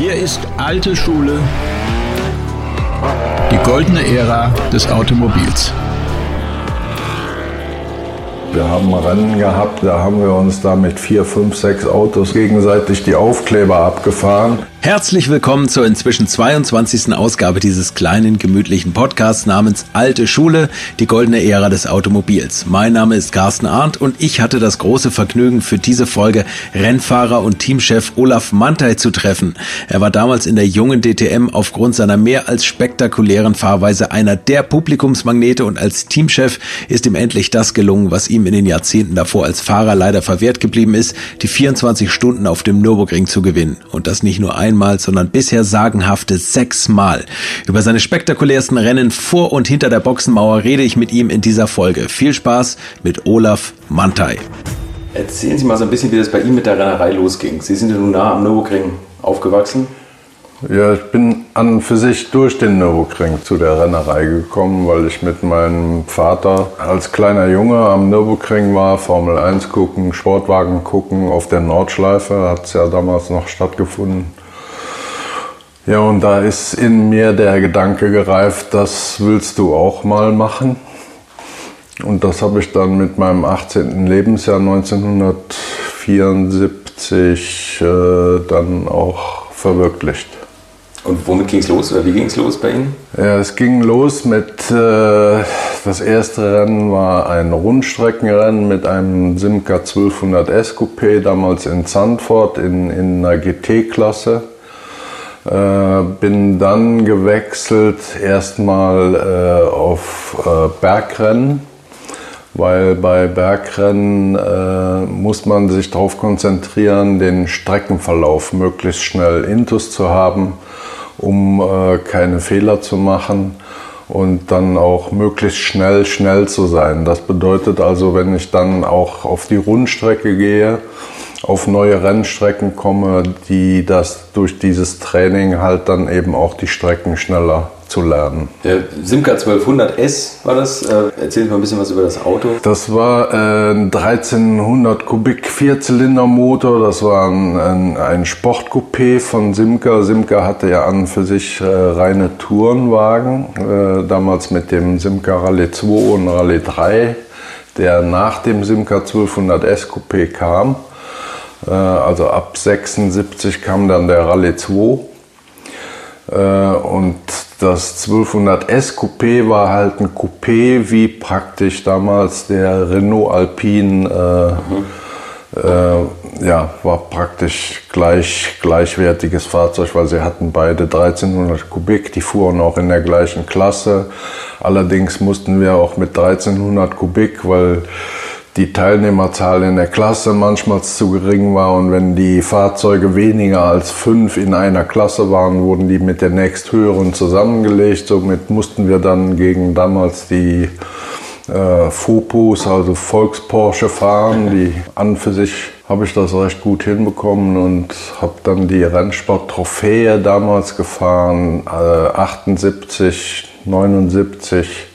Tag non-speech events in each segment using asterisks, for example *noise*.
Hier ist alte Schule, die goldene Ära des Automobils. Wir haben Rennen gehabt, da haben wir uns da mit vier, fünf, sechs Autos gegenseitig die Aufkleber abgefahren. Herzlich willkommen zur inzwischen 22. Ausgabe dieses kleinen, gemütlichen Podcasts namens Alte Schule, die goldene Ära des Automobils. Mein Name ist Carsten Arndt und ich hatte das große Vergnügen, für diese Folge Rennfahrer und Teamchef Olaf Mantei zu treffen. Er war damals in der jungen DTM aufgrund seiner mehr als spektakulären Fahrweise einer der Publikumsmagnete und als Teamchef ist ihm endlich das gelungen, was ihm in den Jahrzehnten davor als Fahrer leider verwehrt geblieben ist, die 24 Stunden auf dem Nürburgring zu gewinnen. Und das nicht nur ein einmal, sondern bisher sagenhafte sechsmal. Über seine spektakulärsten Rennen vor und hinter der Boxenmauer rede ich mit ihm in dieser Folge. Viel Spaß mit Olaf Mantei. Erzählen Sie mal so ein bisschen, wie das bei Ihnen mit der Rennerei losging. Sie sind ja nun nah am Nürburgring aufgewachsen. Ja, ich bin an und für sich durch den Nürburgring zu der Rennerei gekommen, weil ich mit meinem Vater als kleiner Junge am Nürburgring war, Formel 1 gucken, Sportwagen gucken, auf der Nordschleife hat es ja damals noch stattgefunden. Ja, und da ist in mir der Gedanke gereift, das willst du auch mal machen. Und das habe ich dann mit meinem 18. Lebensjahr 1974 äh, dann auch verwirklicht. Und womit ging es los oder wie ging es los bei Ihnen? Ja, es ging los mit, äh, das erste Rennen war ein Rundstreckenrennen mit einem Simca 1200S Coupé, damals in Zandvoort in, in einer GT-Klasse. Äh, bin dann gewechselt erstmal äh, auf äh, Bergrennen, weil bei Bergrennen äh, muss man sich darauf konzentrieren, den Streckenverlauf möglichst schnell intus zu haben, um äh, keine Fehler zu machen und dann auch möglichst schnell schnell zu sein. Das bedeutet also, wenn ich dann auch auf die Rundstrecke gehe, auf neue Rennstrecken komme, die das durch dieses Training halt dann eben auch die Strecken schneller zu lernen. Der Simca 1200S war das. Äh, erzählen Sie mal ein bisschen was über das Auto. Das war äh, ein 1300 Kubik Vierzylindermotor. Das war ein, ein, ein Sportcoupé von Simca. Simca hatte ja an für sich äh, reine Tourenwagen. Äh, damals mit dem Simca Rallye 2 und Rallye 3, der nach dem Simca 1200S Coupé kam. Äh, also ab 76 kam dann der Rallye 2. Äh, und das 1200S Coupé war halt ein Coupé wie praktisch damals der Renault Alpine. Äh, äh, ja, war praktisch gleich, gleichwertiges Fahrzeug, weil sie hatten beide 1300 Kubik, die fuhren auch in der gleichen Klasse. Allerdings mussten wir auch mit 1300 Kubik, weil die Teilnehmerzahl in der Klasse manchmal zu gering war und wenn die Fahrzeuge weniger als fünf in einer Klasse waren, wurden die mit der nächsthöheren zusammengelegt. Somit mussten wir dann gegen damals die äh, Fopus, also Volks-Porsche fahren. Die an für sich habe ich das recht gut hinbekommen und habe dann die Rennsport-Trophäe damals gefahren, äh, 78, 79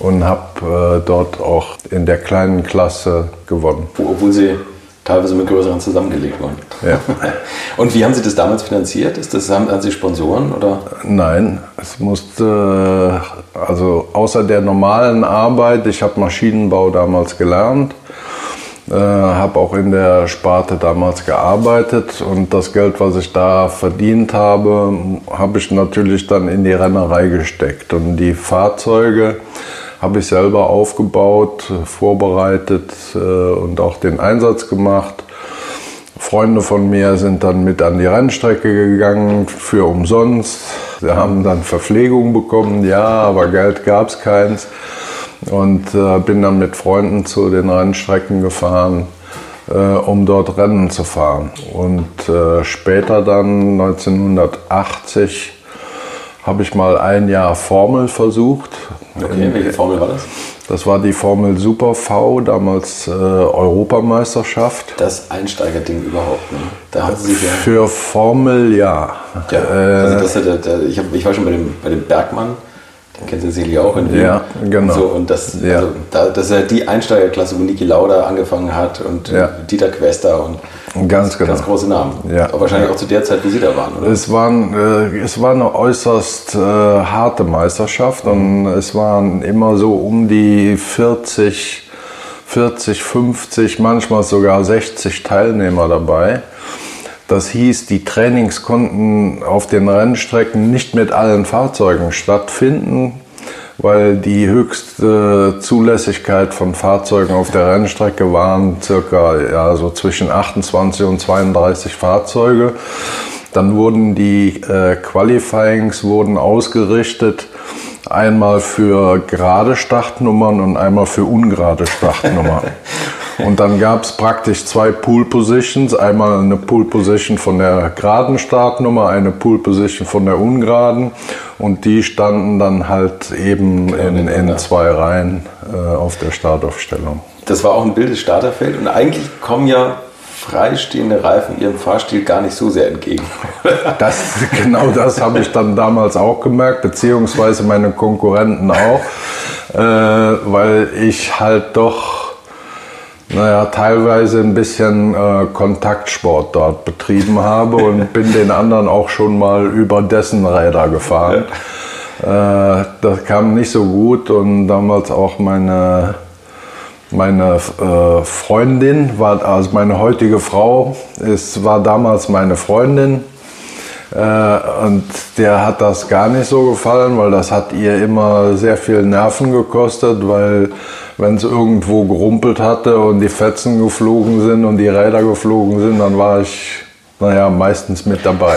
und habe äh, dort auch in der kleinen Klasse gewonnen. Obwohl Sie teilweise mit größeren zusammengelegt waren. Ja. *laughs* und wie haben Sie das damals finanziert? Ist das, haben, haben Sie Sponsoren? Oder? Nein, es musste, also außer der normalen Arbeit, ich habe Maschinenbau damals gelernt, äh, habe auch in der Sparte damals gearbeitet und das Geld, was ich da verdient habe, habe ich natürlich dann in die Rennerei gesteckt. Und die Fahrzeuge, habe ich selber aufgebaut, vorbereitet äh, und auch den Einsatz gemacht. Freunde von mir sind dann mit an die Rennstrecke gegangen für umsonst. Sie haben dann Verpflegung bekommen, ja, aber Geld gab es keins. Und äh, bin dann mit Freunden zu den Rennstrecken gefahren, äh, um dort Rennen zu fahren. Und äh, später dann 1980 habe ich mal ein Jahr Formel versucht. Okay, welche Formel war das? Das war die Formel Super V, damals äh, Europameisterschaft. Das Einsteigerding überhaupt, ne? Da hatten Sie ja Für Formel ja. ja also das, der, der, ich, hab, ich war schon bei dem, bei dem Bergmann Den du sicherlich auch in Wien. Ja, genau. So, und das, Ja. also, da, das ist ja die Einsteigerklasse, wo Niki Lauda angefangen hat und Ja. Dieter Quester und Ganz genau. ganz große Namen. Ja. Aber wahrscheinlich auch zu der Zeit, wo Sie da waren, oder? Es, waren, äh, es war eine äußerst äh, harte Meisterschaft und es waren immer so um die 40, 40, 50, manchmal sogar 60 Teilnehmer dabei. Das hieß, die Trainings konnten auf den Rennstrecken nicht mit allen Fahrzeugen stattfinden, weil die höchste Zulässigkeit von Fahrzeugen auf der Rennstrecke waren circa ja, so zwischen 28 und 32 Fahrzeuge. Dann wurden die äh, Qualifyings wurden ausgerichtet, einmal für gerade Startnummern und einmal für ungerade Startnummern. *laughs* Und dann gab es praktisch zwei Pool Positions. Einmal eine Pool Position von der geraden Startnummer, eine Pool Position von der ungeraden. Und die standen dann halt eben in, in zwei Reihen äh, auf der Startaufstellung. Das war auch ein wildes Starterfeld und eigentlich kommen ja freistehende Reifen Ihrem Fahrstil gar nicht so sehr entgegen. *laughs* *laughs* Das, genau das habe ich dann damals auch gemerkt, beziehungsweise meine Konkurrenten auch, äh, weil ich halt doch, naja, teilweise ein bisschen äh, Kontaktsport dort betrieben habe und *laughs* bin den anderen auch schon mal über dessen Räder gefahren. Äh, das kam nicht so gut und damals auch meine meine äh, Freundin war, also meine heutige Frau, es war damals meine Freundin. Äh, und der hat das gar nicht so gefallen, weil das hat ihr immer sehr viel Nerven gekostet, weil wenn es irgendwo gerumpelt hatte und die Fetzen geflogen sind und die Räder geflogen sind, dann war ich, naja, meistens mit dabei.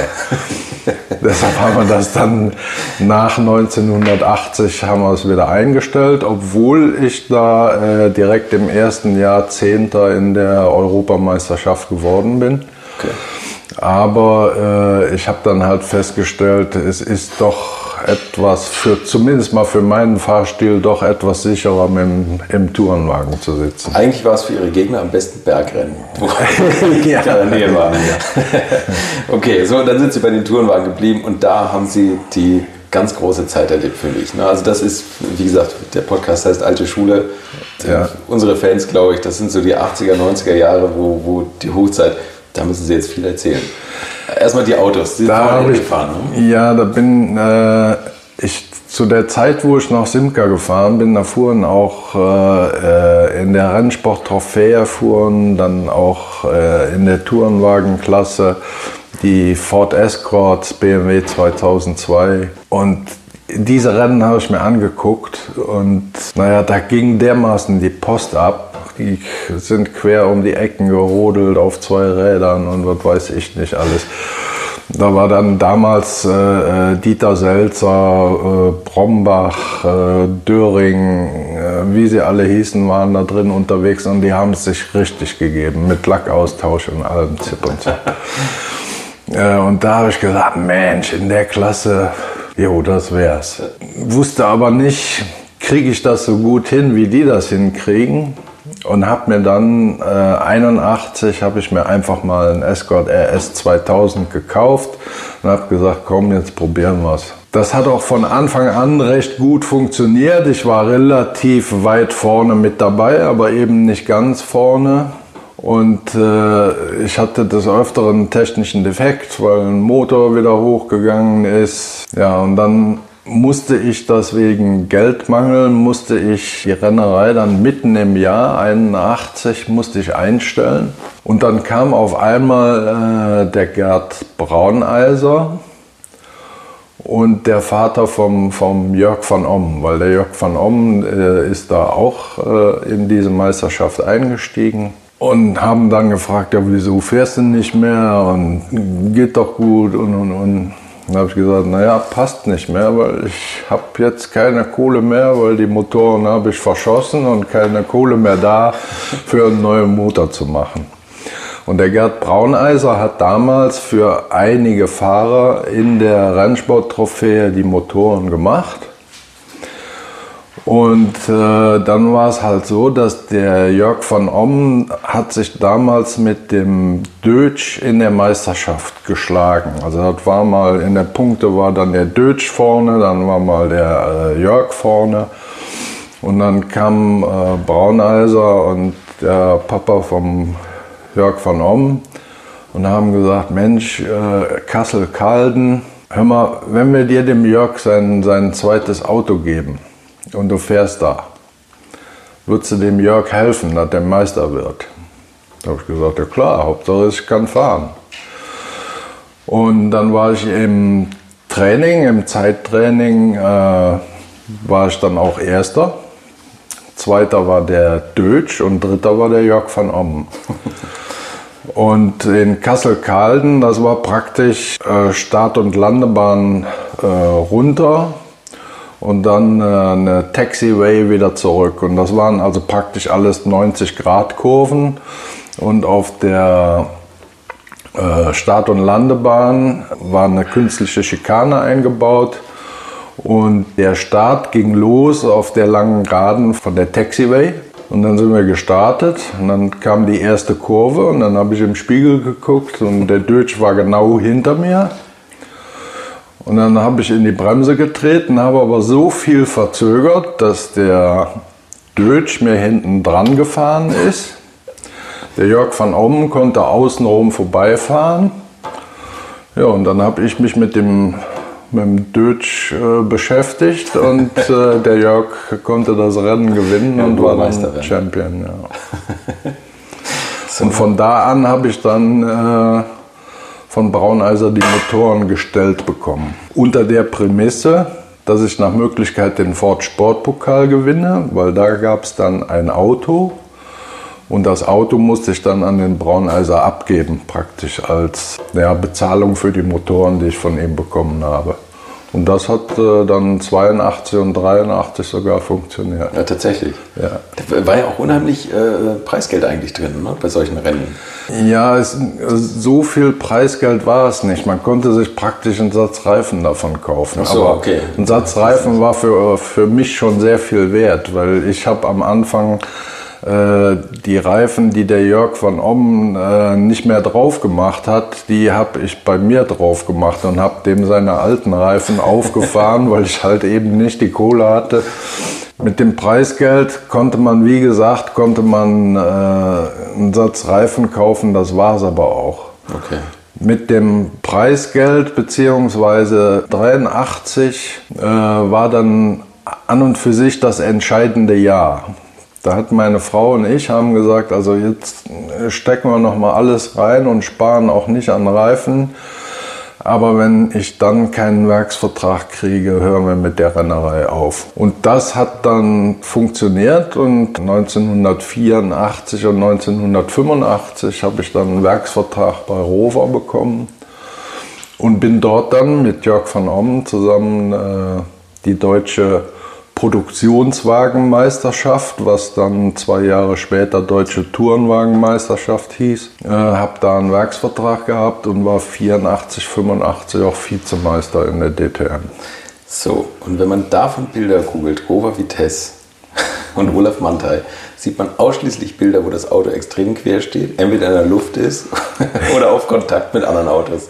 *laughs* Deshalb haben wir das dann nach 1980 haben wir es wieder eingestellt, obwohl ich da äh, direkt im ersten Jahr Zehnter in der Europameisterschaft geworden bin. Okay. Aber äh, ich habe dann halt festgestellt, es ist doch etwas für, zumindest mal für meinen Fahrstil, doch etwas sicherer dem, im Tourenwagen zu sitzen. Eigentlich war es für Ihre Gegner am besten Bergrennen, *laughs* Ja. in der Nähe waren. *laughs* okay, so, dann sind Sie bei den Tourenwagen geblieben und da haben Sie die ganz große Zeit erlebt für mich. ne? Also das ist, wie gesagt, der Podcast heißt Alte Schule. Ja. Unsere Fans, glaube ich, das sind so die 80er, 90er Jahre, wo, wo die Hochzeit, da müssen Sie jetzt viel erzählen. Erstmal die Autos, Sie Da habe ich, gefahren. Ne? ja, da bin äh, ich zu der Zeit, wo ich nach Simca gefahren bin, da fuhren auch äh, äh, in der Rennsport Trophäe fuhren, dann auch äh, in der Tourenwagenklasse die Ford Escorts BMW 2002 und diese Rennen habe ich mir angeguckt und naja, da ging dermaßen die Post ab. Die sind quer um die Ecken gerodelt auf zwei Rädern und was weiß ich nicht alles. Da war dann damals äh, äh, Dieter Selzer, äh, Brombach, äh, Döring, äh, wie sie alle hießen, waren da drin unterwegs und die haben es sich richtig gegeben mit Lackaustausch und allem Zip und Zap. *laughs* Äh, und da habe ich gesagt, Mensch, in der Klasse, jo, das wär's. Wusste aber nicht, kriege ich das so gut hin, wie die das hinkriegen. Und habe mir dann äh, 81 habe ich mir einfach mal einen Escort RS 2000 gekauft und habe gesagt, komm, jetzt probieren wir's. Das hat auch von Anfang an recht gut funktioniert. Ich war relativ weit vorne mit dabei, aber eben nicht ganz vorne. Und äh, ich hatte des Öfteren einen technischen Defekt, weil ein Motor wieder hochgegangen ist. Ja, und dann musste ich das wegen Geldmangel, musste ich die Rennerei dann mitten im Jahr 81 musste ich einstellen. Und dann kam auf einmal äh, der Gerd Brauneiser und der Vater vom, vom Jörg van Omm, weil der Jörg van Omm äh, ist da auch äh, in diese Meisterschaft eingestiegen und haben dann gefragt, ja wieso fährst du nicht mehr und geht doch gut und und und. Dann habe ich gesagt, naja, passt nicht mehr, weil ich habe jetzt keine Kohle mehr, weil die Motoren habe ich verschossen und keine Kohle mehr da, für einen neuen Motor zu machen. Und der Gerd Brauneiser hat damals für einige Fahrer in der Rennsport-Trophäe die Motoren gemacht. Und äh, dann war es halt so, dass der Jörg von Ommen hat sich damals mit dem Dötsch in der Meisterschaft geschlagen. Also das war mal in der Punkte war dann der Dötsch vorne, dann war mal der äh, Jörg vorne. Und dann kam äh, Brauneiser und der Papa vom Jörg von Ommen und haben gesagt, Mensch, äh, Kassel-Calden, hör mal, wenn wir dir dem Jörg sein, sein zweites Auto geben, und du fährst da. Würdest du dem Jörg helfen, dass der Meister wird? Da habe ich gesagt, ja klar, Hauptsache ich kann fahren. Und dann war ich im Training, im Zeittraining, äh, war ich dann auch Erster. Zweiter war der Dötsch und dritter war der Jörg van Ommen. *laughs* Und in Kassel-Calden, das war praktisch äh, Start- und Landebahn äh, runter und dann äh, eine Taxiway wieder zurück. Und das waren also praktisch alles 90 Grad Kurven. Und auf der äh, Start- und Landebahn war eine künstliche Schikane eingebaut. Und der Start ging los auf der langen Geraden von der Taxiway. Und dann sind wir gestartet und dann kam die erste Kurve und dann habe ich im Spiegel geguckt und der Deutsch war genau hinter mir. Und dann habe ich in die Bremse getreten, habe aber so viel verzögert, dass der Dötsch mir hinten dran gefahren ist. Der Jörg van Ommen konnte außenrum vorbeifahren. Ja, und dann habe ich mich mit dem, mit dem Dötsch äh, beschäftigt *laughs* und äh, der Jörg konnte das Rennen gewinnen Ja, und war dann. Champion. Ja. *laughs* Und von da an habe ich dann äh, von Brauneiser die Motoren gestellt bekommen. Unter der Prämisse, dass ich nach Möglichkeit den Ford Sportpokal gewinne, weil da gab es dann ein Auto und das Auto musste ich dann an den Brauneiser abgeben, praktisch als ja, Bezahlung für die Motoren, die ich von ihm bekommen habe. Und das hat äh, dann 82 und 83 sogar funktioniert. Ja, tatsächlich. Ja. Da war ja auch unheimlich äh, Preisgeld eigentlich drin ne, bei solchen Rennen. Ja, es, so viel Preisgeld war es nicht. Man konnte sich praktisch einen Satz Reifen davon kaufen. Ach so, Aber okay. ein Satz Reifen war für, für mich schon sehr viel wert, weil ich habe am Anfang äh, die Reifen, die der Jörg von Ommen äh, nicht mehr drauf gemacht hat, die habe ich bei mir drauf gemacht und habe dem seine alten Reifen *laughs* aufgefahren, weil ich halt eben nicht die Kohle hatte. Mit dem Preisgeld konnte man, wie gesagt, konnte man äh, einen Satz Reifen kaufen, das war es aber auch. Okay. Mit dem Preisgeld beziehungsweise 83 äh, war dann an und für sich das entscheidende Jahr. Da hat meine Frau und ich haben gesagt, also jetzt stecken wir noch mal alles rein und sparen auch nicht an Reifen. Aber wenn ich dann keinen Werksvertrag kriege, hören wir mit der Rennerei auf. Und das hat dann funktioniert und 1984 und 1985 habe ich dann einen Werksvertrag bei Rover bekommen und bin dort dann mit Jörg van Ommen zusammen äh, die deutsche Produktionswagenmeisterschaft, was dann zwei Jahre später Deutsche Tourenwagenmeisterschaft hieß. Äh, habe da einen Werksvertrag gehabt und war 84, 85 auch Vizemeister in der DTM. So, und wenn man davon Bilder googelt, Rover Vitesse *laughs* und Olaf Mantai, sieht man ausschließlich Bilder, wo das Auto extrem quer steht, entweder in der Luft ist *laughs* oder auf Kontakt mit anderen Autos.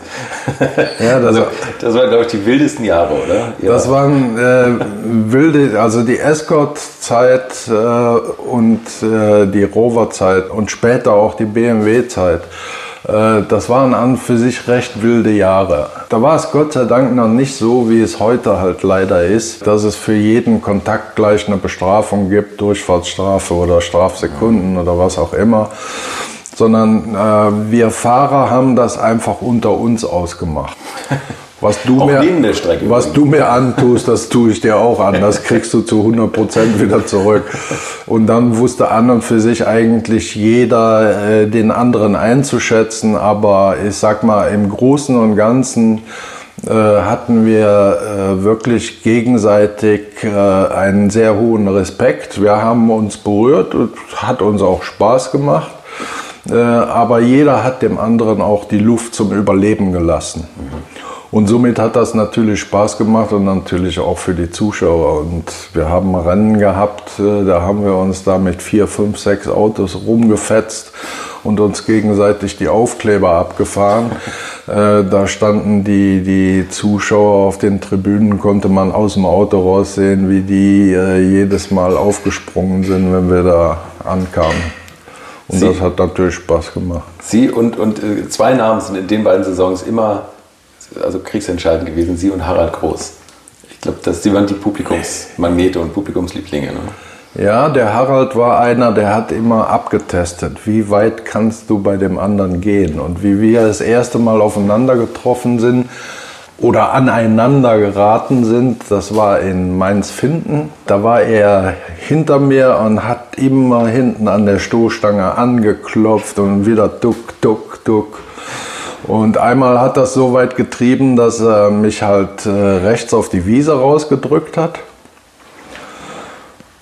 *laughs* Ja, das- also, das waren, glaube ich, die wildesten Jahre, oder? Ja. Das waren äh, wilde, also die Escort-Zeit äh, und äh, die Rover-Zeit und später auch die BMW-Zeit. Äh, das waren an für sich recht wilde Jahre. Da war es Gott sei Dank noch nicht so, wie es heute halt leider ist, dass es für jeden Kontakt gleich eine Bestrafung gibt, Durchfahrtsstrafe oder Strafsekunden oder was auch immer sondern äh, wir Fahrer haben das einfach unter uns ausgemacht. *laughs* Was du, Auch mir, was du mir antust, das tue ich dir auch an. Das kriegst du zu 100 Prozent wieder zurück. Und dann wusste an und für sich eigentlich jeder äh, den anderen einzuschätzen. Aber ich sag mal, im Großen und Ganzen äh, hatten wir äh, wirklich gegenseitig äh, einen sehr hohen Respekt. Wir haben uns berührt und hat uns auch Spaß gemacht. Äh, aber jeder hat dem anderen auch die Luft zum Überleben gelassen. Und somit hat das natürlich Spaß gemacht und natürlich auch für die Zuschauer. Und wir haben Rennen gehabt, äh, da haben wir uns da mit vier, fünf, sechs Autos rumgefetzt und uns gegenseitig die Aufkleber abgefahren. *laughs* Äh, da standen die, die Zuschauer auf den Tribünen, konnte man aus dem Auto raussehen, wie die äh, jedes Mal aufgesprungen sind, wenn wir da ankamen. Und Sie- das hat natürlich Spaß gemacht. Sie und, und äh, zwei Namen sind in den beiden Saisons immer also kriegsentscheidend gewesen, Sie und Harald Groß. Ich glaube, Sie waren die Publikumsmagnete und Publikumslieblinge. Ne? Ja, der Harald war einer, der hat immer abgetestet, wie weit kannst du bei dem anderen gehen. Und wie wir das erste Mal aufeinander getroffen sind oder aneinander geraten sind, das war in Mainz-Finden. Da war er hinter mir und hat immer hinten an der Stoßstange angeklopft und wieder duck, duck, duck. Und einmal hat das so weit getrieben, dass er mich halt äh, rechts auf die Wiese rausgedrückt hat.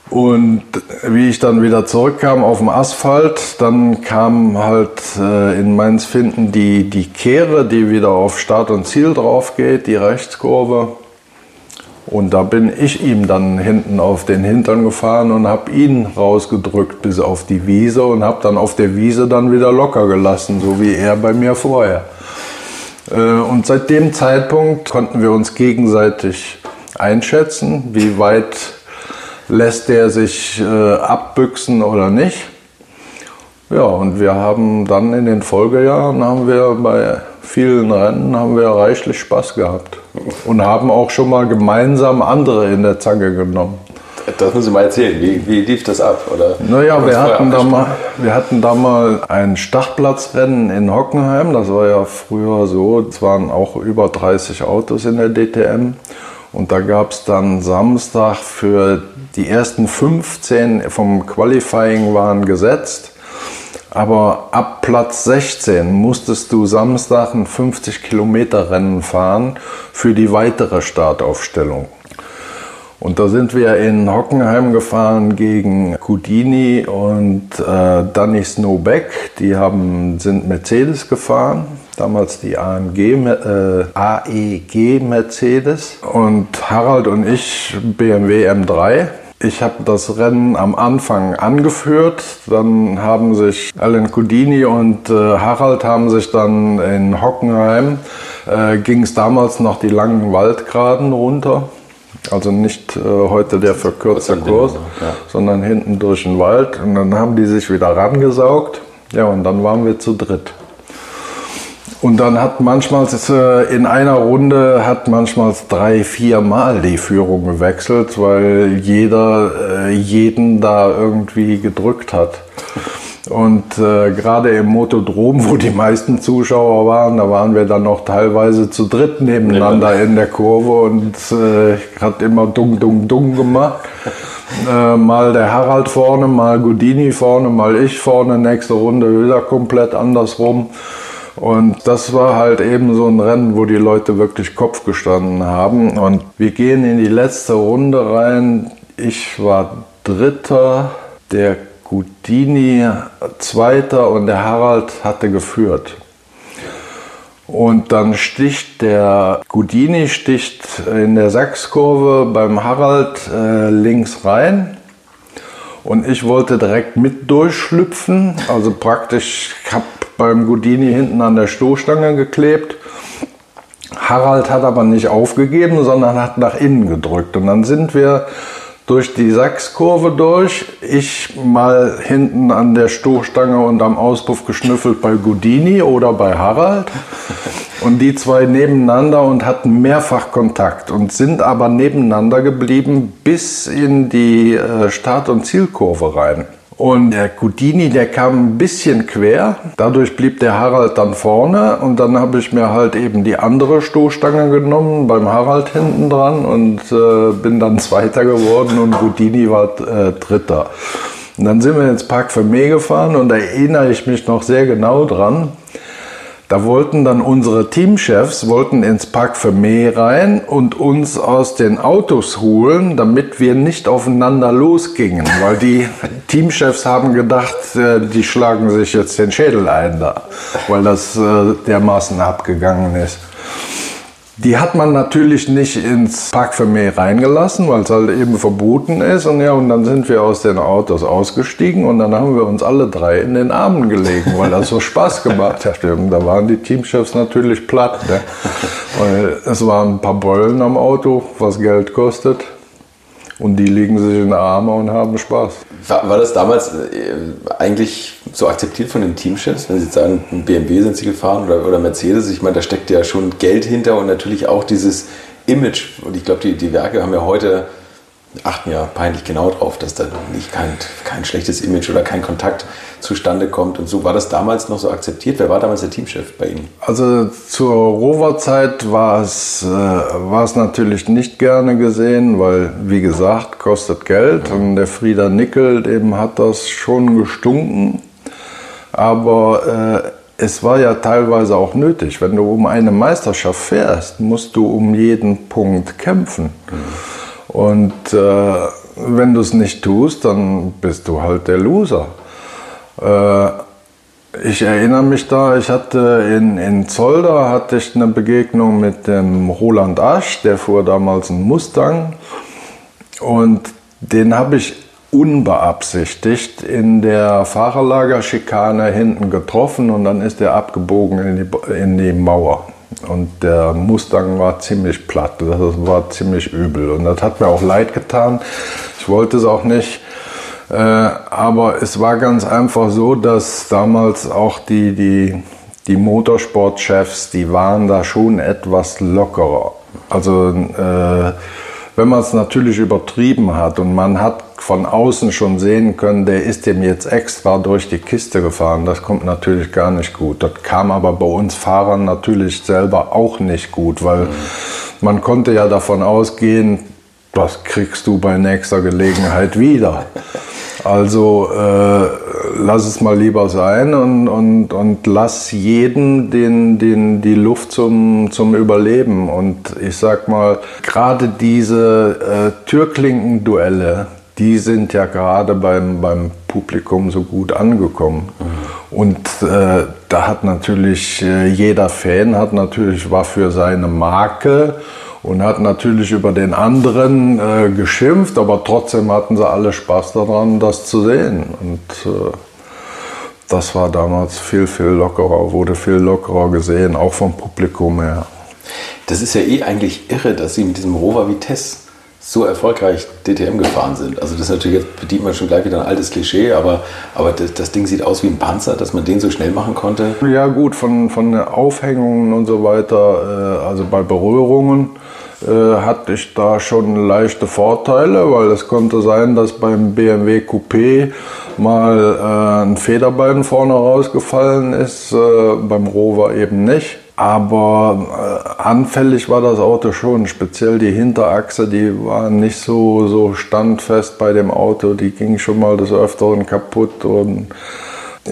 Und wie ich dann wieder zurückkam auf dem Asphalt, dann kam halt äh, in Mainz-Finden die, die Kehre, die wieder auf Start und Ziel drauf geht, die Rechtskurve. Und da bin ich ihm dann hinten auf den Hintern gefahren und habe ihn rausgedrückt bis auf die Wiese und habe dann auf der Wiese dann wieder locker gelassen, so wie er bei mir vorher. Äh, Und seit dem Zeitpunkt konnten wir uns gegenseitig einschätzen, wie weit lässt er sich äh, abbüchsen oder nicht. Ja, und wir haben dann in den Folgejahren haben wir bei vielen Rennen haben wir reichlich Spaß gehabt und haben auch schon mal gemeinsam andere in der Zange genommen. Das müssen Sie mal erzählen. Wie, wie lief das ab? Oder Naja, wir hatten, da mal, wir hatten da mal ein Startplatzrennen in Hockenheim. Das war ja früher so. Es waren auch über 30 Autos in der DTM. Und da gab es dann Samstag für die ersten 15 vom Qualifying waren gesetzt. Aber ab Platz 16 musstest du Samstag ein 50 Kilometer Rennen fahren für die weitere Startaufstellung. Und da sind wir in Hockenheim gefahren gegen Houdini und äh, Danny Snowbeck. Die haben, sind Mercedes gefahren, damals die AMG, äh, AEG Mercedes. Und Harald und ich BMW M3. Ich habe das Rennen am Anfang angeführt, dann haben sich Alan Houdini und äh, Harald haben sich dann in Hockenheim, äh, ging es damals noch die langen Waldgraden runter. Also nicht äh, heute der verkürzte Kurs, ja. sondern hinten durch den Wald. Und dann haben die sich wieder rangesaugt. Ja, und dann waren wir zu dritt. Und dann hat manchmal äh, in einer Runde hat manchmal drei, vier Mal die Führung gewechselt, weil jeder äh, jeden da irgendwie gedrückt hat. Und äh, gerade im Motodrom, wo die meisten Zuschauer waren, da waren wir dann noch teilweise zu dritt nebeneinander in der Kurve und äh, hat immer dung, dung, dung gemacht. *laughs* Äh, mal der Harald vorne, mal Godini vorne, mal ich vorne, nächste Runde wieder komplett andersrum. Und das war halt eben so ein Rennen, wo die Leute wirklich Kopf gestanden haben. Und wir gehen in die letzte Runde rein. Ich war Dritter, der Gudini Zweiter und der Harald hatte geführt. Und dann sticht der Gudini sticht in der Sachskurve beim Harald äh, links rein. Und ich wollte direkt mit durchschlüpfen. Also praktisch, ich habe beim Gudini hinten an der Stoßstange geklebt. Harald hat aber nicht aufgegeben, sondern hat nach innen gedrückt. Und dann sind wir durch die Sachskurve durch. Ich mal hinten an der Stoßstange und am Auspuff geschnüffelt bei Gudini oder bei Harald. Und die zwei nebeneinander und hatten mehrfach Kontakt und sind aber nebeneinander geblieben bis in die äh, Start- und Zielkurve rein. Und der Gudini, der kam ein bisschen quer. Dadurch blieb der Harald dann vorne. Und dann habe ich mir halt eben die andere Stoßstange genommen, beim Harald hinten dran und äh, bin dann *laughs* Zweiter geworden und Gudini war äh, Dritter. Und dann sind wir ins Park Vermeer gefahren und da erinnere ich mich noch sehr genau dran. Da wollten dann unsere Teamchefs wollten ins Park Vermeer rein und uns aus den Autos holen, damit wir nicht aufeinander losgingen, weil die *laughs* Teamchefs haben gedacht, äh, die schlagen sich jetzt den Schädel ein da, weil das äh, dermaßen abgegangen ist. Die hat man natürlich nicht ins Park Vermeer reingelassen, weil es halt eben verboten ist. Und ja, und dann sind wir aus den Autos ausgestiegen und dann haben wir uns alle drei in den Armen gelegen, weil das so Spaß gemacht hat. Da waren die Teamchefs natürlich platt. Ne? Weil es waren ein paar Beulen am Auto, was Geld kostet. Und die legen sich in die Arme und haben Spaß. War, war das damals äh, eigentlich so akzeptiert von den Teamchefs, wenn Sie jetzt sagen, BMW sind Sie gefahren oder, oder Mercedes? Ich meine, da steckt ja schon Geld hinter und natürlich auch dieses Image. Und ich glaube, die, die Werke haben ja heute achten ja peinlich genau drauf, dass da nicht kein, kein schlechtes Image oder kein Kontakt zustande kommt. Und so war das damals noch so akzeptiert. Wer war damals der Teamchef bei Ihnen? Also zur Rover-Zeit war es, äh, war es natürlich nicht gerne gesehen, weil, wie gesagt, kostet Geld. Mhm. Und der Frieder Nickel, dem hat das schon gestunken. Aber äh, es war ja teilweise auch nötig. Wenn du um eine Meisterschaft fährst, musst du um jeden Punkt kämpfen. Mhm. Und äh, wenn du es nicht tust, dann bist du halt der Loser. Äh, ich erinnere mich da, ich hatte in, in Zolder hatte ich eine Begegnung mit dem Roland Asch, der fuhr damals einen Mustang. Und den habe ich unbeabsichtigt in der Fahrerlagerschikane hinten getroffen und dann ist er abgebogen in die, in die Mauer. Und der Mustang war ziemlich platt, das war ziemlich übel. Und das hat mir auch leid getan. Ich wollte es auch nicht. Äh, aber es war ganz einfach so, dass damals auch die, die, die Motorsportchefs, die waren da schon etwas lockerer. Also äh, wenn man es natürlich übertrieben hat und man hat von außen schon sehen können, der ist dem jetzt extra durch die Kiste gefahren, das kommt natürlich gar nicht gut. Das kam aber bei uns Fahrern natürlich selber auch nicht gut, weil mhm. man konnte ja davon ausgehen, das kriegst du bei nächster Gelegenheit wieder. Also äh, lass es mal lieber sein und, und, und lass jeden den, den, die Luft zum, zum Überleben. Und ich sag mal, gerade diese äh, Türklinkenduelle, die sind ja gerade beim, beim Publikum so gut angekommen. Mhm. Und äh, da hat natürlich äh, jeder Fan hat natürlich war für seine Marke und hat natürlich über den anderen äh, geschimpft, aber trotzdem hatten sie alle Spaß daran, das zu sehen. Und äh, das war damals viel, viel lockerer, wurde viel lockerer gesehen, auch vom Publikum her. Das ist ja eh eigentlich irre, dass Sie mit diesem Rover Vitesse so erfolgreich DTM gefahren sind. Also das ist natürlich, jetzt bedient man schon gleich wieder ein altes Klischee, aber, aber das, das, Ding sieht aus wie ein Panzer, dass man den so schnell machen konnte. Ja gut, von, von Aufhängungen und so weiter, äh, also bei Berührungen äh, hatte ich da schon leichte Vorteile, weil es konnte sein, dass beim BMW Coupé mal äh, ein Federbein vorne rausgefallen ist, äh, beim Rover eben nicht. Aber äh, anfällig war das Auto schon, speziell die Hinterachse, die war nicht so, so standfest bei dem Auto, die ging schon mal des Öfteren kaputt und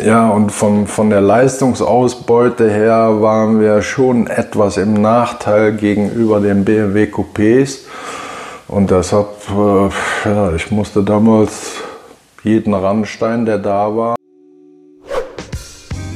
ja, und von, von der Leistungsausbeute her waren wir schon etwas im Nachteil gegenüber den BMW Coupés. Und deshalb, äh, ja, ich musste damals jeden Randstein, der da war,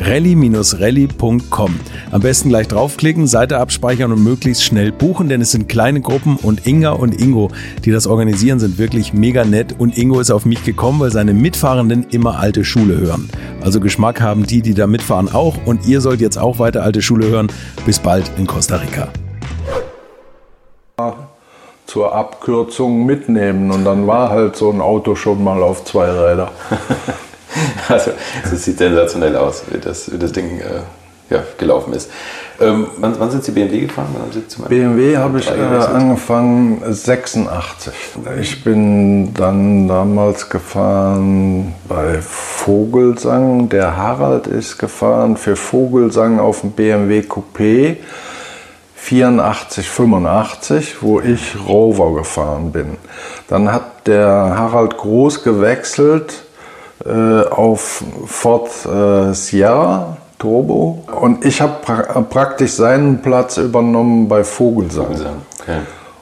rally-rally.com. Am besten gleich draufklicken, Seite abspeichern und möglichst schnell buchen, denn es sind kleine Gruppen und Inga und Ingo, die das organisieren, sind wirklich mega nett und Ingo ist auf mich gekommen, weil seine Mitfahrenden immer alte Schule hören. Also Geschmack haben die, die da mitfahren auch und ihr sollt jetzt auch weiter alte Schule hören. Bis bald in Costa Rica. Zur Abkürzung mitnehmen und dann war halt so ein Auto schon mal auf zwei Räder. *laughs* *laughs* Also, es sieht sensationell aus, wie das, wie das Ding äh, ja, gelaufen ist. Ähm, wann, wann, sind Sie BMW gefahren? BMW habe ich äh, angefangen 86. Ich bin dann damals gefahren bei Vogelsang. Der Harald ist gefahren für Vogelsang auf dem BMW Coupé 84, 85, wo ich Rover gefahren bin. Dann hat der Harald Groß gewechselt äh, auf Ford äh, Sierra Turbo und ich habe pra praktisch seinen Platz übernommen bei Vogelsang. Vogelsang. Okay.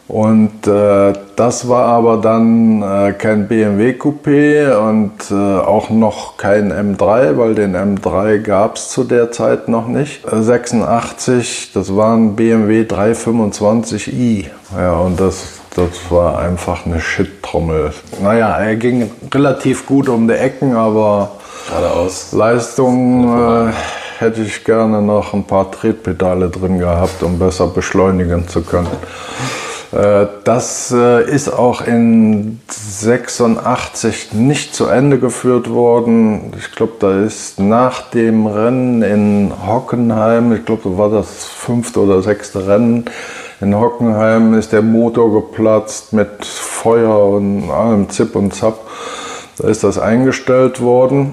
Und äh, das war aber dann äh, kein BMW Coupé und äh, auch noch kein M3, weil den M3 gab es zu der Zeit noch nicht. 86, äh, das war ein BMW 325i. Ja, und das das war einfach eine Shit-Trommel. Naja, er ging relativ gut um die Ecken, aber Geradeaus. Leistung äh, hätte ich gerne noch ein paar Tretpedale drin gehabt, um besser beschleunigen zu können. Äh, das äh, ist auch in 86 nicht zu Ende geführt worden. Ich glaube, da ist nach dem Rennen in Hockenheim, ich glaube, da war das fünfte oder sechste Rennen, in Hockenheim ist der Motor geplatzt mit Feuer und allem Zip und Zap. Da ist das eingestellt worden.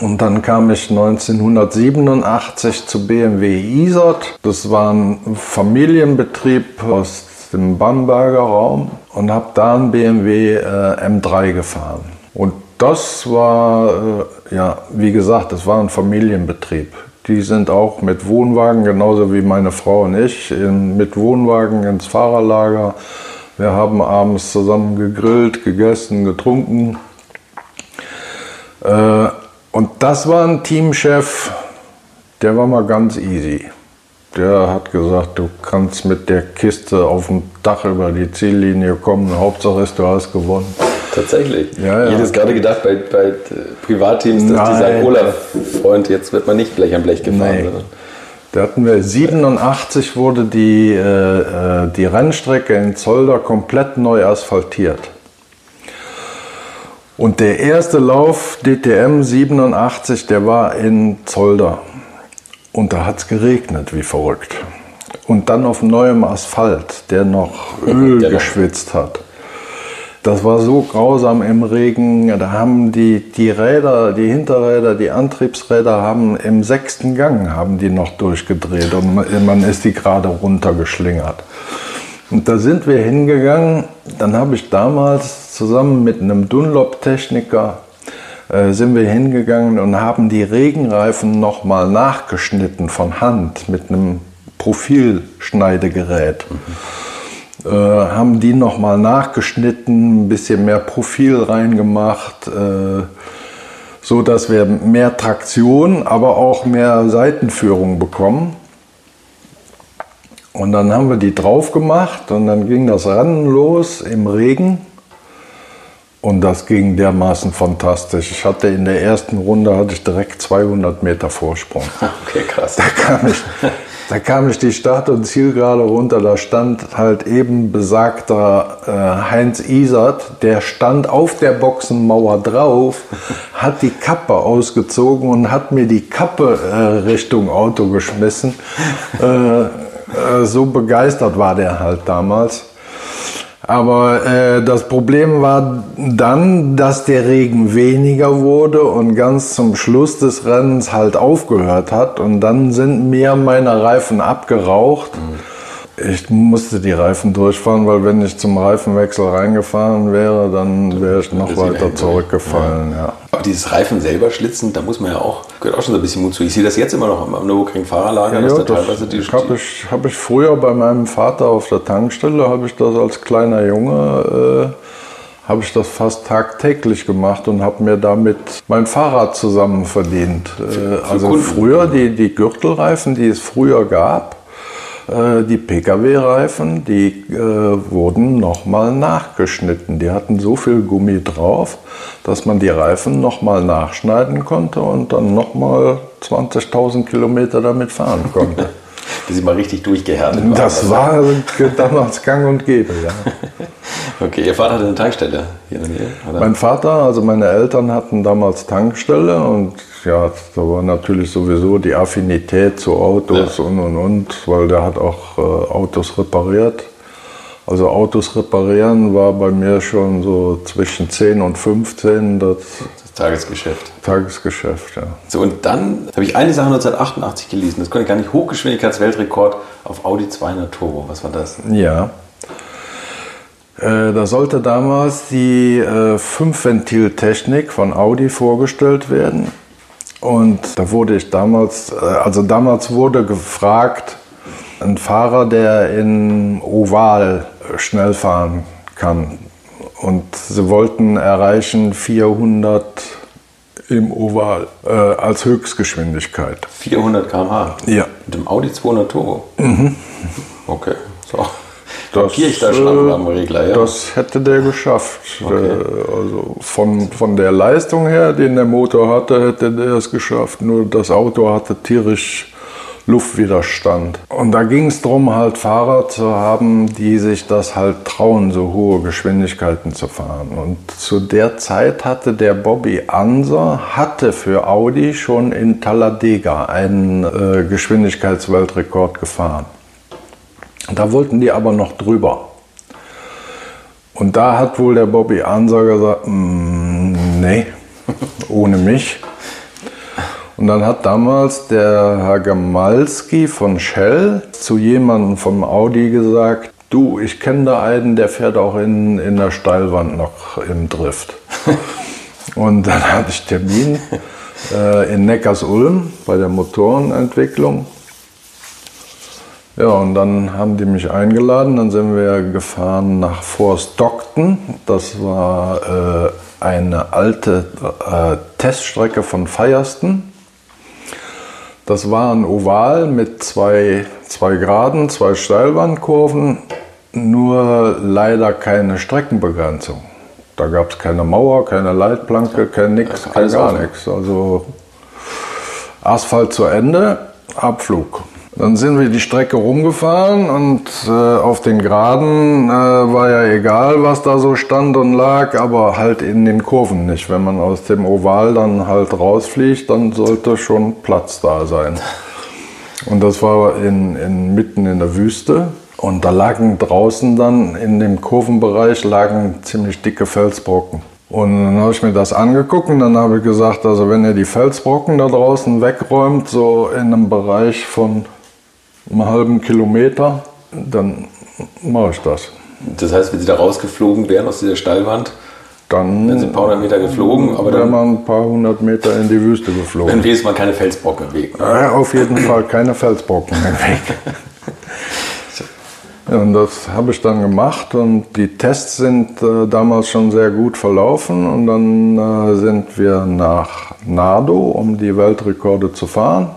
Und dann kam ich 1987 zu BMW Isert. Das war ein Familienbetrieb aus dem Bamberger Raum und habe da einen BMW äh, M3 gefahren. Und das war, äh, ja, wie gesagt, das war ein Familienbetrieb. Die sind auch mit Wohnwagen, genauso wie meine Frau und ich, in, mit Wohnwagen ins Fahrerlager. Wir haben abends zusammen gegrillt, gegessen, getrunken. Äh, und das war ein Teamchef, der war mal ganz easy. Der hat gesagt, du kannst mit der Kiste auf dem Dach über die Ziellinie kommen. Hauptsache ist, du hast gewonnen. Tatsächlich. Ja, ja. Ich hätte es gerade gedacht, bei, bei Privatteams, dass Nein. die sagen, Olaf, Freund, jetzt wird man nicht Blech am Blech gefahren. Nee. Da hatten wir 87 wurde die, äh, äh, die Rennstrecke in Zolder komplett neu asphaltiert. Und der erste Lauf DTM 87, der war in Zolder. Und da hat es geregnet wie verrückt. Und dann auf neuem Asphalt, der noch *laughs* Öl geschwitzt hat. Das war so grausam im Regen. Da haben die, die Räder, die Hinterräder, die Antriebsräder haben im sechsten Gang haben die noch durchgedreht und man ist die gerade runtergeschlingert. Und da sind wir hingegangen. Dann habe ich damals zusammen mit einem Dunlop-Techniker äh, sind wir hingegangen und haben die Regenreifen nochmal nachgeschnitten von Hand mit einem Profilschneidegerät. Mhm äh, haben die nochmal nachgeschnitten, ein bisschen mehr Profil reingemacht, äh, so dass wir mehr Traktion, aber auch mehr Seitenführung bekommen. Und dann haben wir die drauf gemacht und dann ging das Rennen los im Regen. Und das ging dermaßen fantastisch. Ich hatte in der ersten Runde hatte ich direkt 200 Meter Vorsprung. *laughs* Okay, krass. Da kam ich, da kam ich die Start- und Zielgerade runter, da stand halt eben besagter äh, Heinz Isert, der stand auf der Boxenmauer drauf, hat die Kappe ausgezogen und hat mir die Kappe äh, Richtung Auto geschmissen. Äh, Äh, so begeistert war der halt damals. Aber äh, das Problem war dann, dass der Regen weniger wurde und ganz zum Schluss des Rennens halt aufgehört hat. Und dann sind mir meine Reifen abgeraucht. Mhm. Ich musste die Reifen durchfahren, weil wenn ich zum Reifenwechsel reingefahren wäre, dann wäre ich noch weiter zurückgefallen. Ja. ja. Aber dieses Reifen selber schlitzen, da muss man ja auch, gehört auch schon so ein bisschen Mut zu. Ich sehe das jetzt immer noch am Nürburgring Fahrerlager, ja, dass da teilweise die habe ich, hab ich früher bei meinem Vater auf der Tankstelle, habe ich das als kleiner Junge, äh, habe ich das fast tagtäglich gemacht und habe mir damit mein Fahrrad zusammen verdient. Äh, also Kunden. früher, die, die Gürtelreifen, die es früher gab, die Pkw-Reifen, die äh, wurden nochmal nachgeschnitten. Die hatten so viel Gummi drauf, dass man die Reifen nochmal nachschneiden konnte und dann nochmal 20.000 Kilometer damit fahren konnte. *laughs* Bis sie mal richtig durchgehärtet waren. Das war damals gang und gäbe, ja. *laughs* Okay, Ihr Vater hatte eine Tankstelle hier in der Nähe? Oder? Mein Vater, also meine Eltern hatten damals Tankstelle und ja, da war natürlich sowieso die Affinität zu Autos ja. und und und, weil der hat auch äh, Autos repariert. Also Autos reparieren war bei mir schon so zwischen 10 und 15 das, das Tagesgeschäft. Tagesgeschäft, ja. So, und dann habe ich eine Sache 1988 gelesen, das konnte ich gar nicht, Hochgeschwindigkeitsweltrekord auf Audi 200 Turbo. Was war das? Ja. Äh, da sollte damals die äh, Fünfventiltechnik von Audi vorgestellt werden. Und da wurde ich damals, äh, also damals wurde gefragt, ein Fahrer, der in Oval schnell fahren kann. Und sie wollten erreichen 400 im Oval äh, als Höchstgeschwindigkeit. 400 km/h? Ja. Mit dem Audi 200 Turbo? Mhm. Okay, so. Das, äh, am Regler, ja. das hätte der geschafft. Okay. Äh, also von, von der Leistung her, den der Motor hatte, hätte der es geschafft. Nur das Auto hatte tierisch Luftwiderstand. Und da ging es darum, halt Fahrer zu haben, die sich das halt trauen, so hohe Geschwindigkeiten zu fahren. Und zu der Zeit hatte der Bobby Anser, hatte für Audi schon in Talladega einen äh, Geschwindigkeitsweltrekord gefahren. Da wollten die aber noch drüber. Und da hat wohl der Bobby Anser gesagt, mm, nee, *laughs* ohne mich. Und dann hat damals der Herr Gamalski von Shell zu jemandem vom Audi gesagt, du, ich kenne da einen, der fährt auch in, in der Steilwand noch im Drift. *laughs* Und dann hatte ich Termin äh, in Neckars-Ulm bei der Motorenentwicklung. Ja, und dann haben die mich eingeladen. Dann sind wir gefahren nach Forst Stockton. Das war äh, eine alte äh, Teststrecke von Firestone. Das war ein Oval mit zwei, zwei Graden, zwei Steilwandkurven, nur leider keine Streckenbegrenzung. Da gab es keine Mauer, keine Leitplanke, kein nix, kein gar nichts. Also Asphalt zu Ende, Abflug. Dann sind wir die Strecke rumgefahren und äh, auf den Geraden äh, war ja egal, was da so stand und lag, aber halt in den Kurven nicht. Wenn man aus dem Oval dann halt rausfliegt, dann sollte schon Platz da sein. Und das war in, in, mitten in der Wüste. Und da lagen draußen dann in dem Kurvenbereich lagen ziemlich dicke Felsbrocken. Und dann habe ich mir das angeguckt und dann habe ich gesagt, also wenn ihr die Felsbrocken da draußen wegräumt, so in einem Bereich von einen halben Kilometer, dann mache ich das. Das heißt, wenn Sie da rausgeflogen wären aus dieser Steilwand, dann wären Sie ein paar hundert Meter geflogen, aber dann wäre man ein paar hundert Meter in die Wüste geflogen. Dann wäre mal keine Felsbrocken im Weg. Ne? Ja, auf jeden Fall keine Felsbrocken im Weg. *laughs* Und das habe ich dann gemacht und die Tests sind äh, damals schon sehr gut verlaufen und dann äh, sind wir nach Nardo, um die Weltrekorde zu fahren.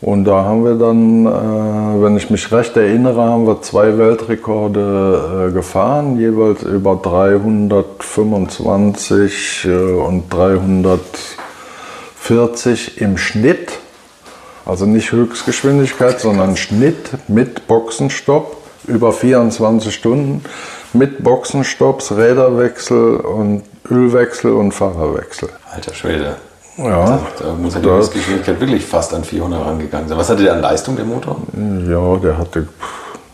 Und da haben wir dann, äh, wenn ich mich recht erinnere, haben wir zwei Weltrekorde äh, gefahren, jeweils über 325 äh, und 340 im Schnitt. Also nicht Höchstgeschwindigkeit, sondern Schnitt mit Boxenstopp über 24 Stunden mit Boxenstopps, Räderwechsel und Ölwechsel und Fahrerwechsel. Alter Schwede. Ja, Da muss ja die Höchstgeschwindigkeit wirklich fast an 400 rangegangen sein. Was hatte der an Leistung, der Motor? Ja, der hatte,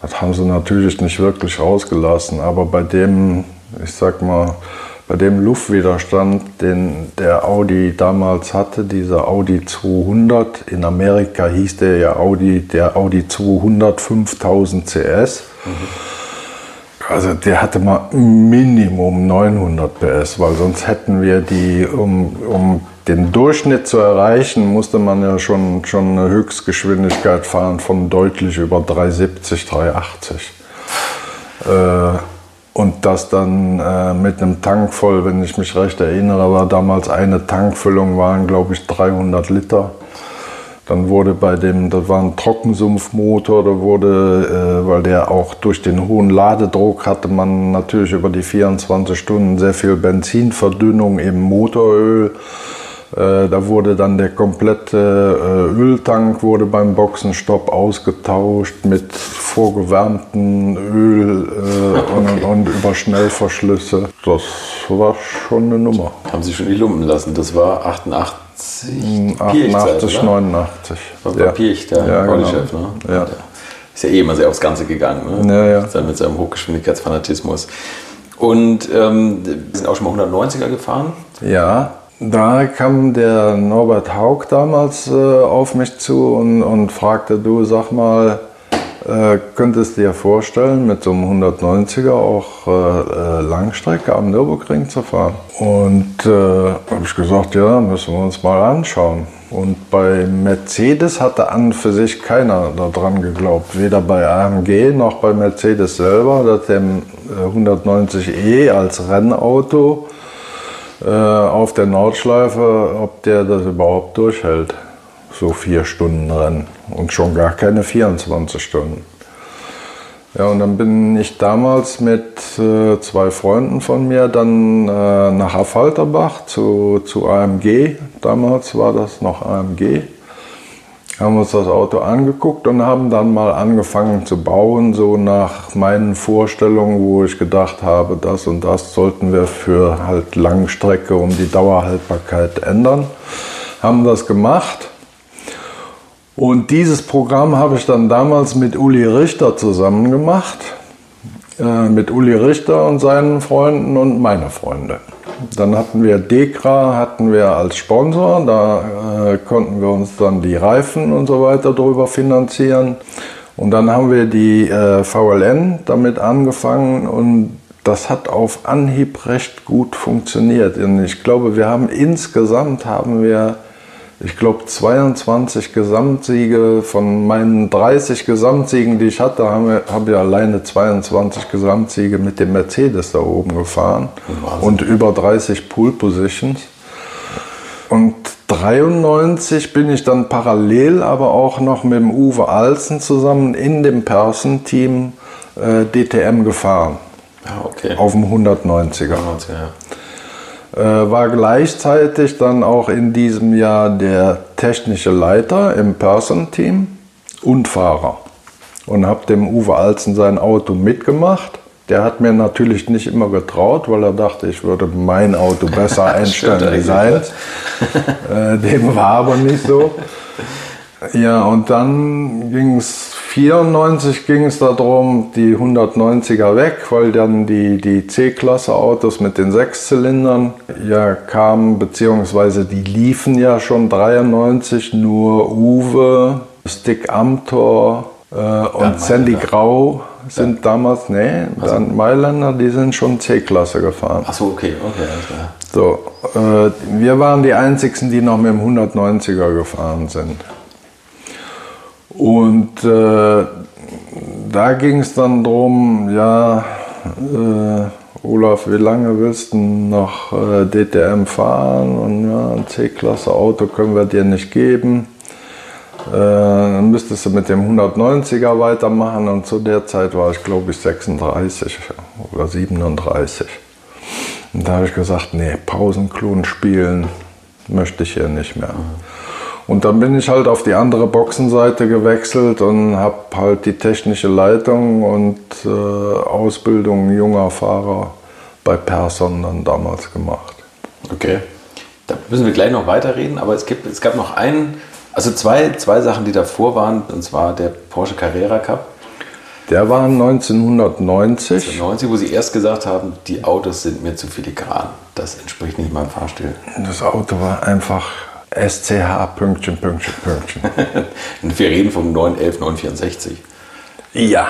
das haben sie natürlich nicht wirklich rausgelassen, aber bei dem, ich sag mal, bei dem Luftwiderstand, den der Audi damals hatte, dieser Audi 200, in Amerika hieß der ja Audi, der Audi 200 5000 CS. Also der hatte mal Minimum 900 PS, weil sonst hätten wir die, um, um den Durchschnitt zu erreichen, musste man ja schon, schon eine Höchstgeschwindigkeit fahren von deutlich über 370, 380. Äh, und das dann äh, mit einem Tank voll, wenn ich mich recht erinnere, war damals eine Tankfüllung, waren glaube ich 300 Liter. Dann wurde bei dem, das war ein Trockensumpfmotor, da wurde, äh, weil der auch durch den hohen Ladedruck hatte man natürlich über die 24 Stunden sehr viel Benzinverdünnung im Motoröl. Äh, da wurde dann der komplette äh, Öltank wurde beim Boxenstopp ausgetauscht mit vorgewärmtem Öl äh, und, und über Schnellverschlüsse. Das war schon eine Nummer. Haben Sie schon die Lumpen lassen. Das war 88, Pirch-Zeit, 88, oder? 89. Das war Pirch, der Ja, genau. Audi-Chef, ne? Ja. Ist ja eh immer sehr aufs Ganze gegangen, ne? Ja, ja. Dann mit seinem Hochgeschwindigkeitsfanatismus. Und ähm, wir sind auch schon mal 190er gefahren. Ja, da kam der Norbert Haug damals äh, auf mich zu und, und fragte, du sag mal, äh, könntest dir vorstellen, mit so einem 190er auch äh, äh, Langstrecke am Nürburgring zu fahren? Und äh, habe ich gesagt, ja, müssen wir uns mal anschauen. Und bei Mercedes hatte an für sich keiner daran geglaubt, weder bei AMG noch bei Mercedes selber, dass dem äh, 190e als Rennauto äh, auf der Nordschleife, ob der das überhaupt durchhält. So vier Stunden Rennen und schon gar keine 24 Stunden. Ja, und dann bin ich damals mit äh, zwei Freunden von mir dann äh, nach Affalterbach zu, zu AMG. Damals war das noch AMG. Haben uns das Auto angeguckt und haben dann mal angefangen zu bauen, so nach meinen Vorstellungen, wo ich gedacht habe, das und das sollten wir für halt Langstrecke um die Dauerhaltbarkeit ändern. Haben das gemacht. Und dieses Programm habe ich dann damals mit Uli Richter zusammen gemacht. Äh, mit Uli Richter und seinen Freunden und meine Freunde. Dann hatten wir Dekra hatten wir als Sponsor, da äh, konnten wir uns dann die Reifen und so weiter drüber finanzieren. Und dann haben wir die äh, VLN damit angefangen und das hat auf Anhieb recht gut funktioniert. Und ich glaube, wir haben insgesamt haben wir ich glaube, 22 Gesamtsiege von meinen 30 Gesamtsiegen, die ich hatte, habe hab ich alleine 22 Gesamtsiege mit dem Mercedes da oben gefahren Wahnsinn. und über 30 Pole Positions. Und 93 bin ich dann parallel aber auch noch mit dem Uwe Alsen zusammen in dem Person-Team äh, DTM gefahren, Ja, okay. auf dem 190er. Ja. Äh, war gleichzeitig dann auch in diesem Jahr der technische Leiter im Person-Team und Fahrer. Und habe dem Uwe Alzen sein Auto mitgemacht. Der hat mir natürlich nicht immer getraut, weil er dachte, ich würde mein Auto besser *laughs* einstellen eigentlich, seins. Äh, dem war aber nicht so. *laughs* Ja, und dann ging es, 94 ging es darum, die 190er weg, weil dann die, die C-Klasse-Autos mit den Sechszylindern ja kamen, beziehungsweise die liefen ja schon 93, nur Uwe, Stick Amtor äh, und Sandy Grau sind damals, nee, dann Mailänder, die sind schon C-Klasse gefahren. Achso, okay, okay, klar. So, äh, wir waren die einzigen, die noch mit dem 190er gefahren sind. Und äh, da ging es dann drum, ja, äh, Olaf, wie lange willst du noch äh, DTM fahren? Und ja, ein C-Klasse Auto können wir dir nicht geben. Äh, dann müsstest du mit dem 190er weitermachen und zu der Zeit war ich glaube ich 36 oder 37. Und da habe ich gesagt, nee, Pausenklon spielen möchte ich hier nicht mehr. Und dann bin ich halt auf die andere Boxenseite gewechselt und habe halt die technische Leitung und äh, Ausbildung junger Fahrer bei Persson dann damals gemacht. Okay. Da müssen wir gleich noch weiterreden, aber es, gibt, es gab noch einen, also zwei, zwei Sachen, die davor waren, und zwar der Porsche Carrera Cup. Der war 1990. 90, wo sie erst gesagt haben, die Autos sind mir zu filigran. Das entspricht nicht meinem Fahrstil. Das Auto war einfach SCH Pünktchen, Pünktchen, Pünktchen. Und *laughs* wir reden vom 911 964. Ja,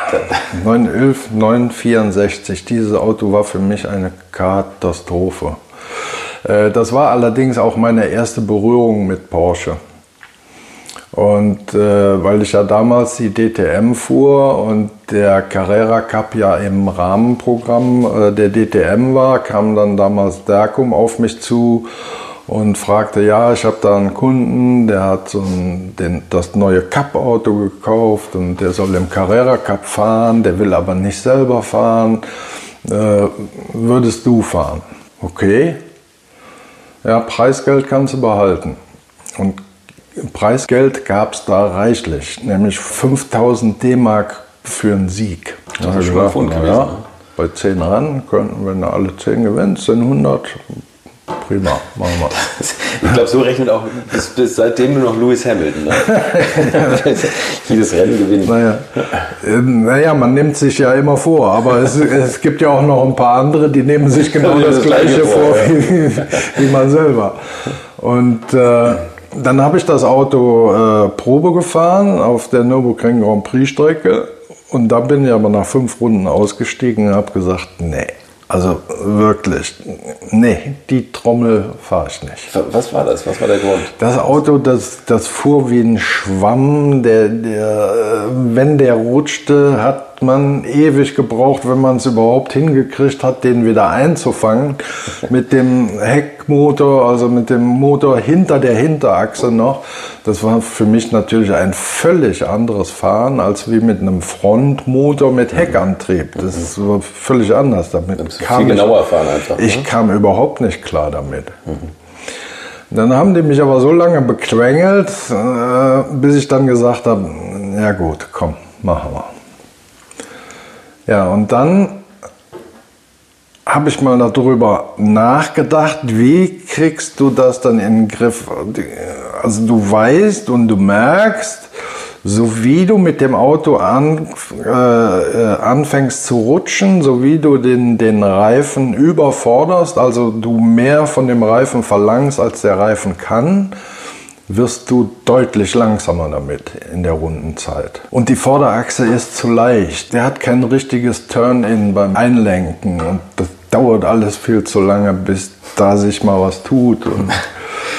911 964. Dieses Auto war für mich eine Katastrophe. Äh, Das war allerdings auch meine erste Berührung mit Porsche. Und äh, weil ich ja damals die DTM fuhr und der Carrera Cup ja im Rahmenprogramm äh, der DTM war, kam dann damals Derkum auf mich zu und fragte, ja, ich habe da einen Kunden, der hat so ein, den, das neue Cup-Auto gekauft und der soll im Carrera Cup fahren, der will aber nicht selber fahren. Äh, würdest du fahren? Okay. Ja, Preisgeld kannst du behalten. Und Preisgeld gab es da reichlich, nämlich 5000 D-Mark für einen Sieg. Das ist schon ein Pfund gewesen, ja, ne? Bei 10 Rennen könnten, wenn du alle 10 gewinnst, sind 100. Prima, machen wir. Ich glaube, so rechnet auch bis, bis seitdem nur noch Lewis Hamilton. Ne? *laughs* Jedes Rennen gewinnen. Naja, äh, naja, man nimmt sich ja immer vor, aber es, es gibt ja auch noch ein paar andere, die nehmen sich *laughs* genau das, das Gleiche Gleiche vor vor, ja. wie, wie man selber. Und äh, dann habe ich das Auto äh, Probe gefahren auf der Nürburgring Grand Prix Strecke und da bin ich aber nach fünf Runden ausgestiegen und habe gesagt, nee, also wirklich, nee, die Trommel fahre ich nicht. Was war das? Was war der Grund? Das Auto, das, das fuhr wie ein Schwamm. Der, der, äh, wenn der rutschte, hat man ewig gebraucht, wenn man es überhaupt hingekriegt hat, den wieder einzufangen. Mit dem Heckmotor, also mit dem Motor hinter der Hinterachse noch. Das war für mich natürlich ein völlig anderes Fahren, als wie mit einem Frontmotor mit Heckantrieb. Das ist völlig anders. Damit du viel genauer fahren einfach, Ich ne? kam überhaupt nicht klar damit. Dann haben die mich aber so lange bequengelt, äh, bis ich dann gesagt habe, ja gut, komm, machen wir. Ja, und dann habe ich mal darüber nachgedacht, wie kriegst du das dann in den Griff? Also du weißt und du merkst, so wie du mit dem Auto an, äh, äh, anfängst zu rutschen, so wie du den, den Reifen überforderst, also du mehr von dem Reifen verlangst, als der Reifen kann, wirst du deutlich langsamer damit in der Rundenzeit. Und die Vorderachse ist zu leicht. Der hat kein richtiges Turn-in beim Einlenken und das dauert alles viel zu lange, bis da sich mal was tut. Und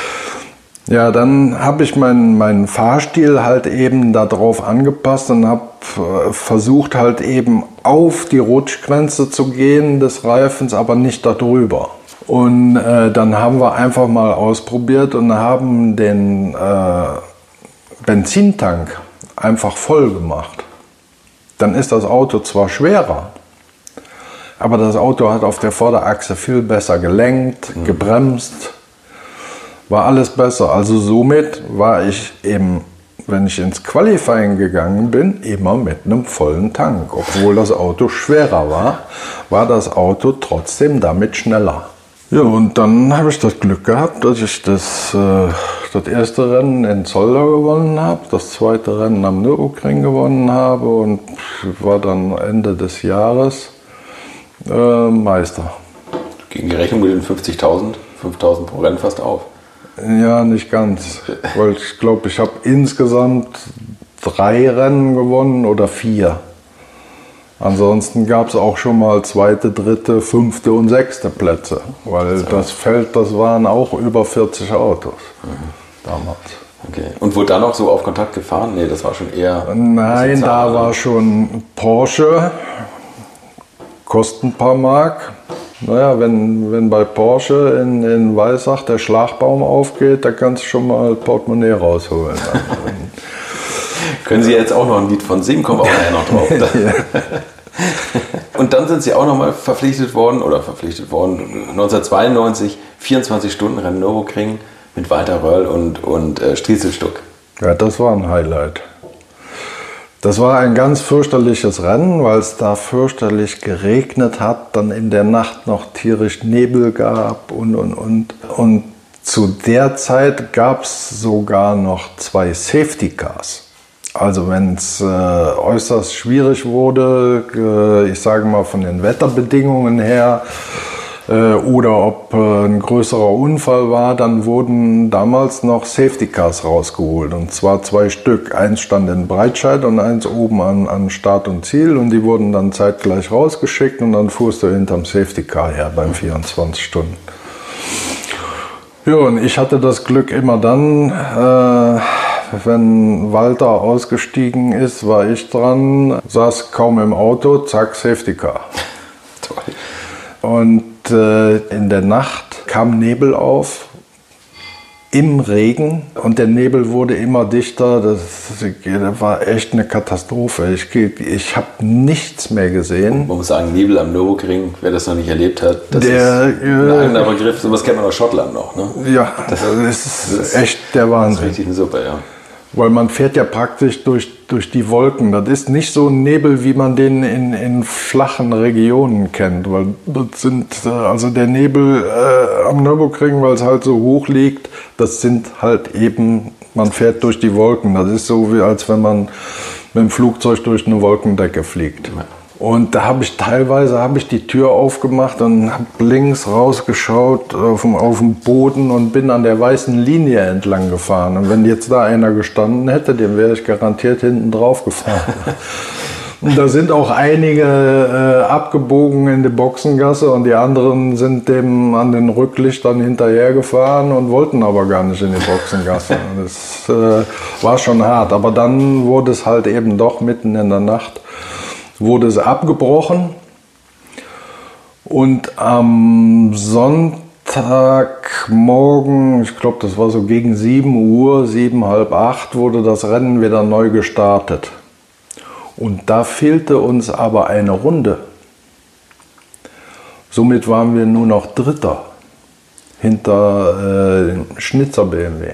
*laughs* ja, dann habe ich meinen, meinen Fahrstil halt eben darauf angepasst und habe äh, versucht halt eben auf die Rutschgrenze zu gehen des Reifens, aber nicht darüber. Und äh, dann haben wir einfach mal ausprobiert und haben den äh, Benzintank einfach voll gemacht. Dann ist das Auto zwar schwerer, aber das Auto hat auf der Vorderachse viel besser gelenkt, gebremst, war alles besser. Also somit war ich eben, wenn ich ins Qualifying gegangen bin, immer mit einem vollen Tank. Obwohl das Auto schwerer war, war das Auto trotzdem damit schneller. Ja, und dann habe ich das Glück gehabt, dass ich das, äh, das erste Rennen in Zolder gewonnen habe, das zweite Rennen am Nürburgring gewonnen habe und war dann Ende des Jahres äh, Meister. Gegen die Rechnung mit den 50.000, 5.000 pro Rennen fast auf. Ja, nicht ganz. Weil ich glaube, ich habe insgesamt drei Rennen gewonnen oder vier. Ansonsten gab es auch schon mal zweite, dritte, fünfte und sechste Plätze. Weil das Feld, das waren auch über 40 Autos damals. Okay. Und wurde dann auch so auf Kontakt gefahren? Nee, das war schon eher. Nein, da war schon Porsche, kostet ein paar Mark. Naja, wenn, wenn bei Porsche in, in Weissach der Schlagbaum aufgeht, da kannst du schon mal Portemonnaie rausholen. *laughs* Können Sie jetzt auch noch ein Lied von singen? Kommen wir auch noch drauf. *laughs* *laughs* Und dann sind Sie auch nochmal verpflichtet worden, oder verpflichtet worden, 1992, 24 Stunden Rennen Nürburgring mit Walter Röll und, und äh, Striezelstuck. Ja, das war ein Highlight. Das war ein ganz fürchterliches Rennen, weil es da fürchterlich geregnet hat, dann in der Nacht noch tierisch Nebel gab und und und. Und zu der Zeit gab es sogar noch zwei Safety Cars. Also wenn es äh, äußerst schwierig wurde, äh, ich sage mal von den Wetterbedingungen her, äh, oder ob äh, ein größerer Unfall war, dann wurden damals noch Safety Cars rausgeholt. Und zwar zwei Stück. Eins stand in Breitscheid und eins oben an, an Start und Ziel. Und die wurden dann zeitgleich rausgeschickt und dann fuhrst du hinterm Safety Car her beim 24 Stunden. Ja, und ich hatte das Glück immer dann, äh, wenn Walter ausgestiegen ist, war ich dran, saß kaum im Auto, zack, Safety Car. *laughs* Toll. Und äh, in der Nacht kam Nebel auf im Regen und der Nebel wurde immer dichter. Das, das war echt eine Katastrophe. Ich, ich habe nichts mehr gesehen. Man muss sagen, Nebel am Nürburgring, wer das noch nicht erlebt hat, das der, ist ein äh, anderer Begriff. Sowas kennt man aus Schottland noch. Ne? Ja, das, das, ist, das ist echt der Wahnsinn. Das ist richtig super, ja. Weil man fährt ja praktisch durch, durch die Wolken. Das ist nicht so ein Nebel, wie man den in, in flachen Regionen kennt. Weil das sind, äh, also der Nebel äh, am Nürburgring, weil es halt so hoch liegt, das sind halt eben, man fährt durch die Wolken. Das ist so wie als wenn man mit dem Flugzeug durch eine Wolkendecke fliegt. Ja. Und da habe ich teilweise habe ich die Tür aufgemacht und habe links rausgeschaut auf dem, auf dem Boden und bin an der weißen Linie entlang gefahren. Und wenn jetzt da einer gestanden hätte, dem wäre ich garantiert hinten drauf gefahren. *laughs* Und da sind auch einige äh, abgebogen in die Boxengasse und die anderen sind dem an den Rücklichtern hinterhergefahren und wollten aber gar nicht in die Boxengasse. *laughs* Das äh, war schon hart. Aber dann wurde es halt eben doch mitten in der Nacht wurde es abgebrochen. Und am Sonntagmorgen, ich glaube, das war so gegen 7 Uhr, 7, halb 8, wurde das Rennen wieder neu gestartet. Und da fehlte uns aber eine Runde. Somit waren wir nur noch Dritter hinter äh, Schnitzer BMW.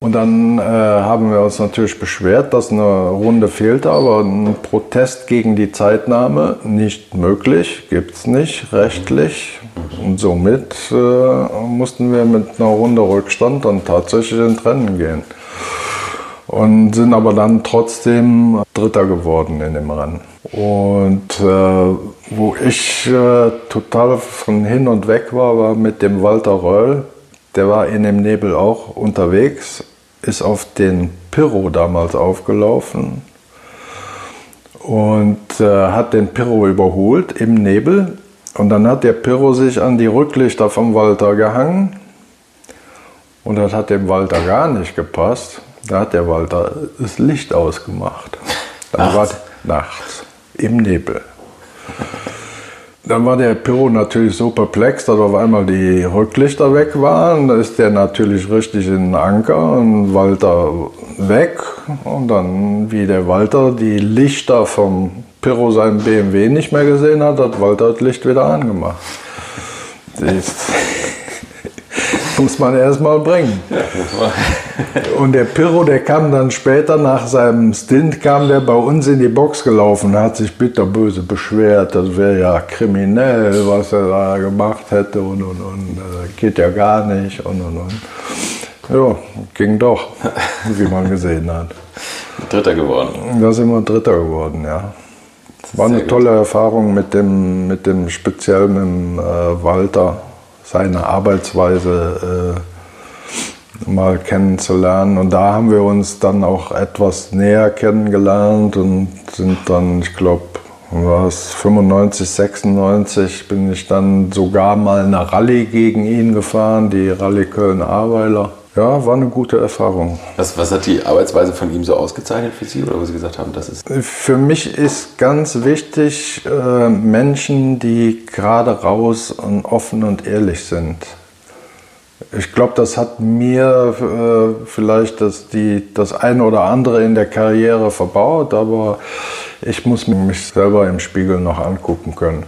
Und dann äh, haben wir uns natürlich beschwert, dass eine Runde fehlte, aber ein Protest gegen die Zeitnahme nicht möglich, gibt es nicht rechtlich. Und somit äh, mussten wir mit einer Runde Rückstand dann tatsächlich ins Rennen gehen. Und sind aber dann trotzdem Dritter geworden in dem Rennen. Und äh, wo ich äh, total von hin und weg war, war mit dem Walter Röll. Der war in dem Nebel auch unterwegs ist auf den Pirro damals aufgelaufen und äh, hat den Pirro überholt im Nebel. Und dann hat der Pirro sich an die Rücklichter vom Walter gehangen. Und das hat dem Walter gar nicht gepasst. Da hat der Walter das Licht ausgemacht. Dann nachts. war nachts im Nebel. Dann war der Pyro natürlich so perplex, dass auf einmal die Rücklichter weg waren. Da ist der natürlich richtig in den Anker und Walter weg. Und dann, wie der Walter die Lichter vom Pyro seinem BMW nicht mehr gesehen hat, hat Walter das Licht wieder angemacht. Muss man erstmal bringen. Und der Pirro, der kam dann später nach seinem Stint, kam der bei uns in die Box gelaufen, hat sich bitterböse beschwert, das wäre ja kriminell, was er da gemacht hätte und und und, äh, geht ja gar nicht und und und. Ja, ging doch, wie man gesehen hat. Dritter geworden. Da sind wir Dritter geworden, ja. War eine tolle Erfahrung mit dem, mit dem speziell mit dem, äh, Walter seine Arbeitsweise äh, mal kennenzulernen. Und da haben wir uns dann auch etwas näher kennengelernt und sind dann, ich glaube, was 95, 96 bin ich dann sogar mal eine Rallye gegen ihn gefahren, die Rallye Köln-Ahrweiler. Ja, war eine gute Erfahrung. Was, was hat die Arbeitsweise von ihm so ausgezeichnet für Sie oder wo Sie gesagt haben, das ist? Für mich ist ganz wichtig, äh, Menschen, die gerade raus und offen und ehrlich sind. Ich glaube, das hat mir äh, vielleicht das, die, das eine oder andere in der Karriere verbaut, aber ich muss mich selber im Spiegel noch angucken können.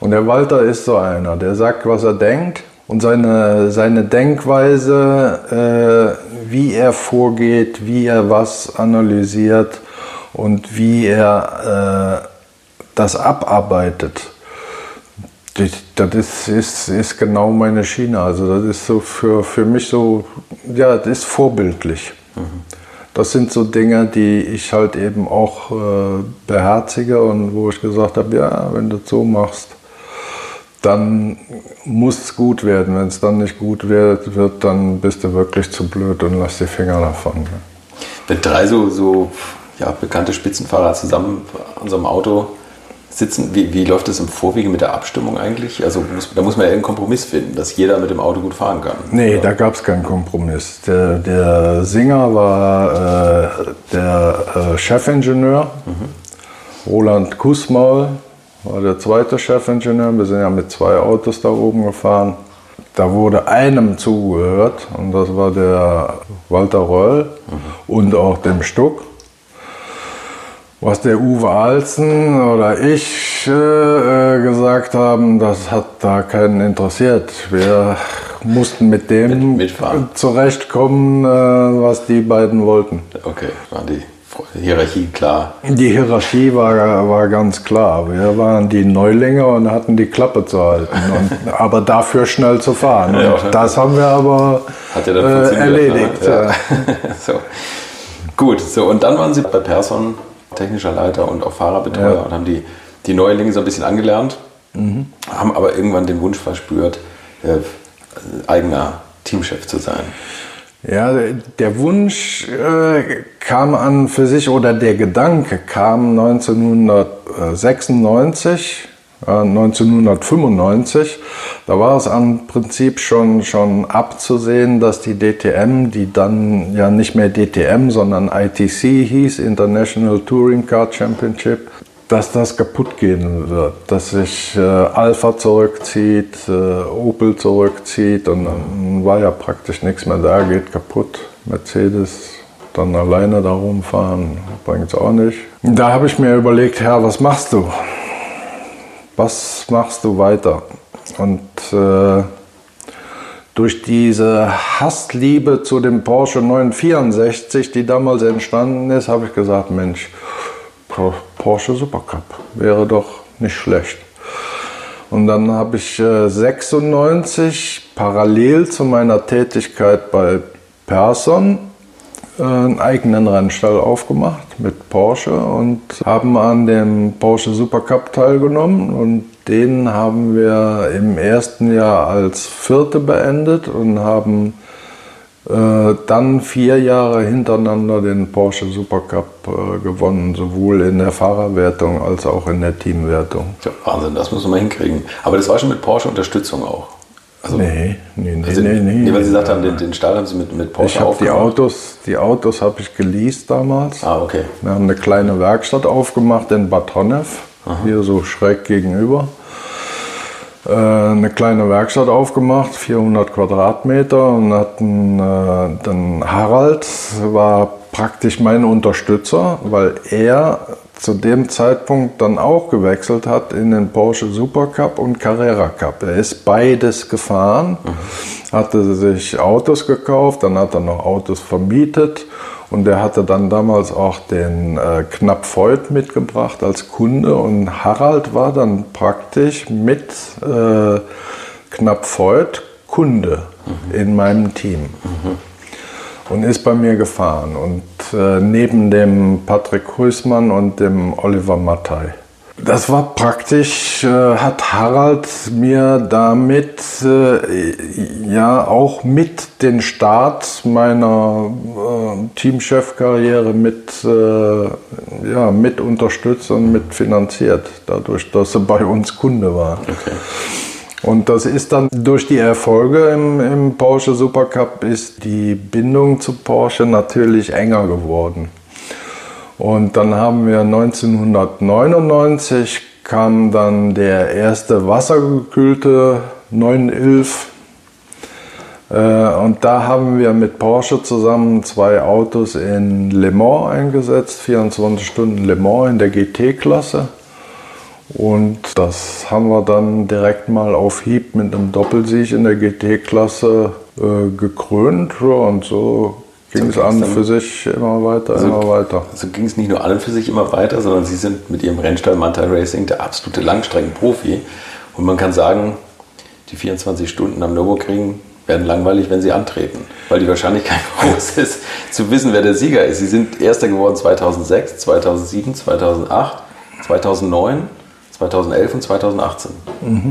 Und der Walter ist so einer, der sagt, was er denkt und seine, seine Denkweise, äh, wie er vorgeht, wie er was analysiert und wie er äh, das abarbeitet. Das ist, ist, ist genau meine Schiene. Also das ist so für, für mich so, ja, das ist vorbildlich. Das sind so Dinge, die ich halt eben auch äh, beherzige und wo ich gesagt habe, ja, wenn du das so machst, dann muss es gut werden. Wenn es dann nicht gut wird, wird, dann bist du wirklich zu blöd und lass die Finger davon. Ne? Wenn drei so, so ja, bekannte Spitzenfahrer zusammen an so einem Auto sitzen, wie, wie läuft das im Vorwege mit der Abstimmung eigentlich? Also muss, da muss man ja einen Kompromiss finden, dass jeder mit dem Auto gut fahren kann. Nee, oder? da gab es keinen Kompromiss. Der, der Singer war äh, der äh, Chefingenieur, mhm. Roland Kussmaul, war der zweite Chefingenieur. Wir sind ja mit zwei Autos da oben gefahren. Da wurde einem zugehört und das war der Walter Röll mhm. und auch dem Stuck. Was der Uwe Alzen oder ich äh, gesagt haben, das hat da keinen interessiert. Wir mussten mit dem mit, zurechtkommen, äh, was die beiden wollten. Okay, waren die Hierarchie klar? Die Hierarchie war, war ganz klar. Wir waren die Neulinge und hatten die Klappe zu halten, und, *laughs* aber dafür schnell zu fahren. Ja, das haben wir aber ja äh, erledigt. Ja. *laughs* so. Gut, so und dann waren Sie bei Person technischer Leiter und auch Fahrerbetreuer und haben die, die Neulinge so ein bisschen angelernt, mhm. haben aber irgendwann den Wunsch verspürt, äh, eigener Teamchef zu sein. Ja, der Wunsch äh, kam an für sich oder der Gedanke kam 1996, äh, 1995. Da war es am Prinzip schon, schon abzusehen, dass die DTM, die dann ja nicht mehr DTM, sondern ITC hieß, International Touring Car Championship, dass das kaputt gehen wird, dass sich äh, Alpha zurückzieht, äh, Opel zurückzieht und dann war ja praktisch nichts mehr da, geht kaputt. Mercedes dann alleine da rumfahren, bringt es auch nicht. Da habe ich mir überlegt, Herr, was machst du? Was machst du weiter? Und äh, durch diese Hassliebe zu dem Porsche 964, die damals entstanden ist, habe ich gesagt, Mensch, Porsche Supercup. Wäre doch nicht schlecht. Und dann habe ich äh, 96 parallel zu meiner Tätigkeit bei Persson äh, einen eigenen Rennstall aufgemacht mit Porsche und haben an dem Porsche Supercup teilgenommen und den haben wir im ersten Jahr als Vierte beendet und haben dann vier Jahre hintereinander den Porsche Supercup äh, gewonnen, sowohl in der Fahrerwertung als auch in der Teamwertung. Ja, Wahnsinn, das muss man mal hinkriegen. Aber das war schon mit Porsche-Unterstützung auch. Also, nee, nee, nee, also, nee, nee. nee, weil Sie gesagt haben, den, den Stall haben Sie mit, mit Porsche Ich habe die aufgemacht. Autos, die Autos habe ich geleast damals. Ah, okay. Wir haben eine kleine Werkstatt aufgemacht in Bad Honnef, hier so schräg gegenüber. Äh, eine kleine Werkstatt aufgemacht, 400 Quadratmeter und hatten äh, dann Harald war praktisch mein Unterstützer, weil er zu dem Zeitpunkt dann auch gewechselt hat in den Porsche Supercup und Carrera Cup. Er ist beides gefahren, hatte sich Autos gekauft, dann hat er noch Autos vermietet und er hatte dann damals auch den äh, Knapp Voigt mitgebracht als Kunde und Harald war dann praktisch mit äh, Knapp Voigt Kunde in meinem Team und ist bei mir gefahren. Und äh, neben dem Patrick Huismann und dem Oliver Mattei. Das war praktisch, äh, hat Harald mir damit äh, ja auch mit den Start meiner äh, Teamchefkarriere mit, äh, ja, mit unterstützt und mit finanziert, dadurch, dass er bei uns Kunde war. Und das ist dann durch die Erfolge im, im Porsche Supercup ist die Bindung zu Porsche natürlich enger geworden. Und dann haben wir 1999 kam dann der erste wassergekühlte 911. Äh, Und da haben wir mit Porsche zusammen zwei Autos in Le Mans eingesetzt, 24 Stunden Le Mans in der GT-Klasse. Und das haben wir dann direkt mal auf Hieb mit einem Doppelsieg in der GT-Klasse äh, gekrönt. Und so ging es an für sich immer weiter, immer weiter. Also ging es nicht nur an und für sich immer weiter, sondern Sie sind mit Ihrem Rennstall Manta Racing der absolute Langstreckenprofi. Und man kann sagen, die 24 Stunden am Nürburgring werden langweilig, wenn Sie antreten. Weil die Wahrscheinlichkeit *laughs* groß ist, zu wissen, wer der Sieger ist. Sie sind Erster geworden 2006, 2007, 2008, 2009, 2011 und 2018.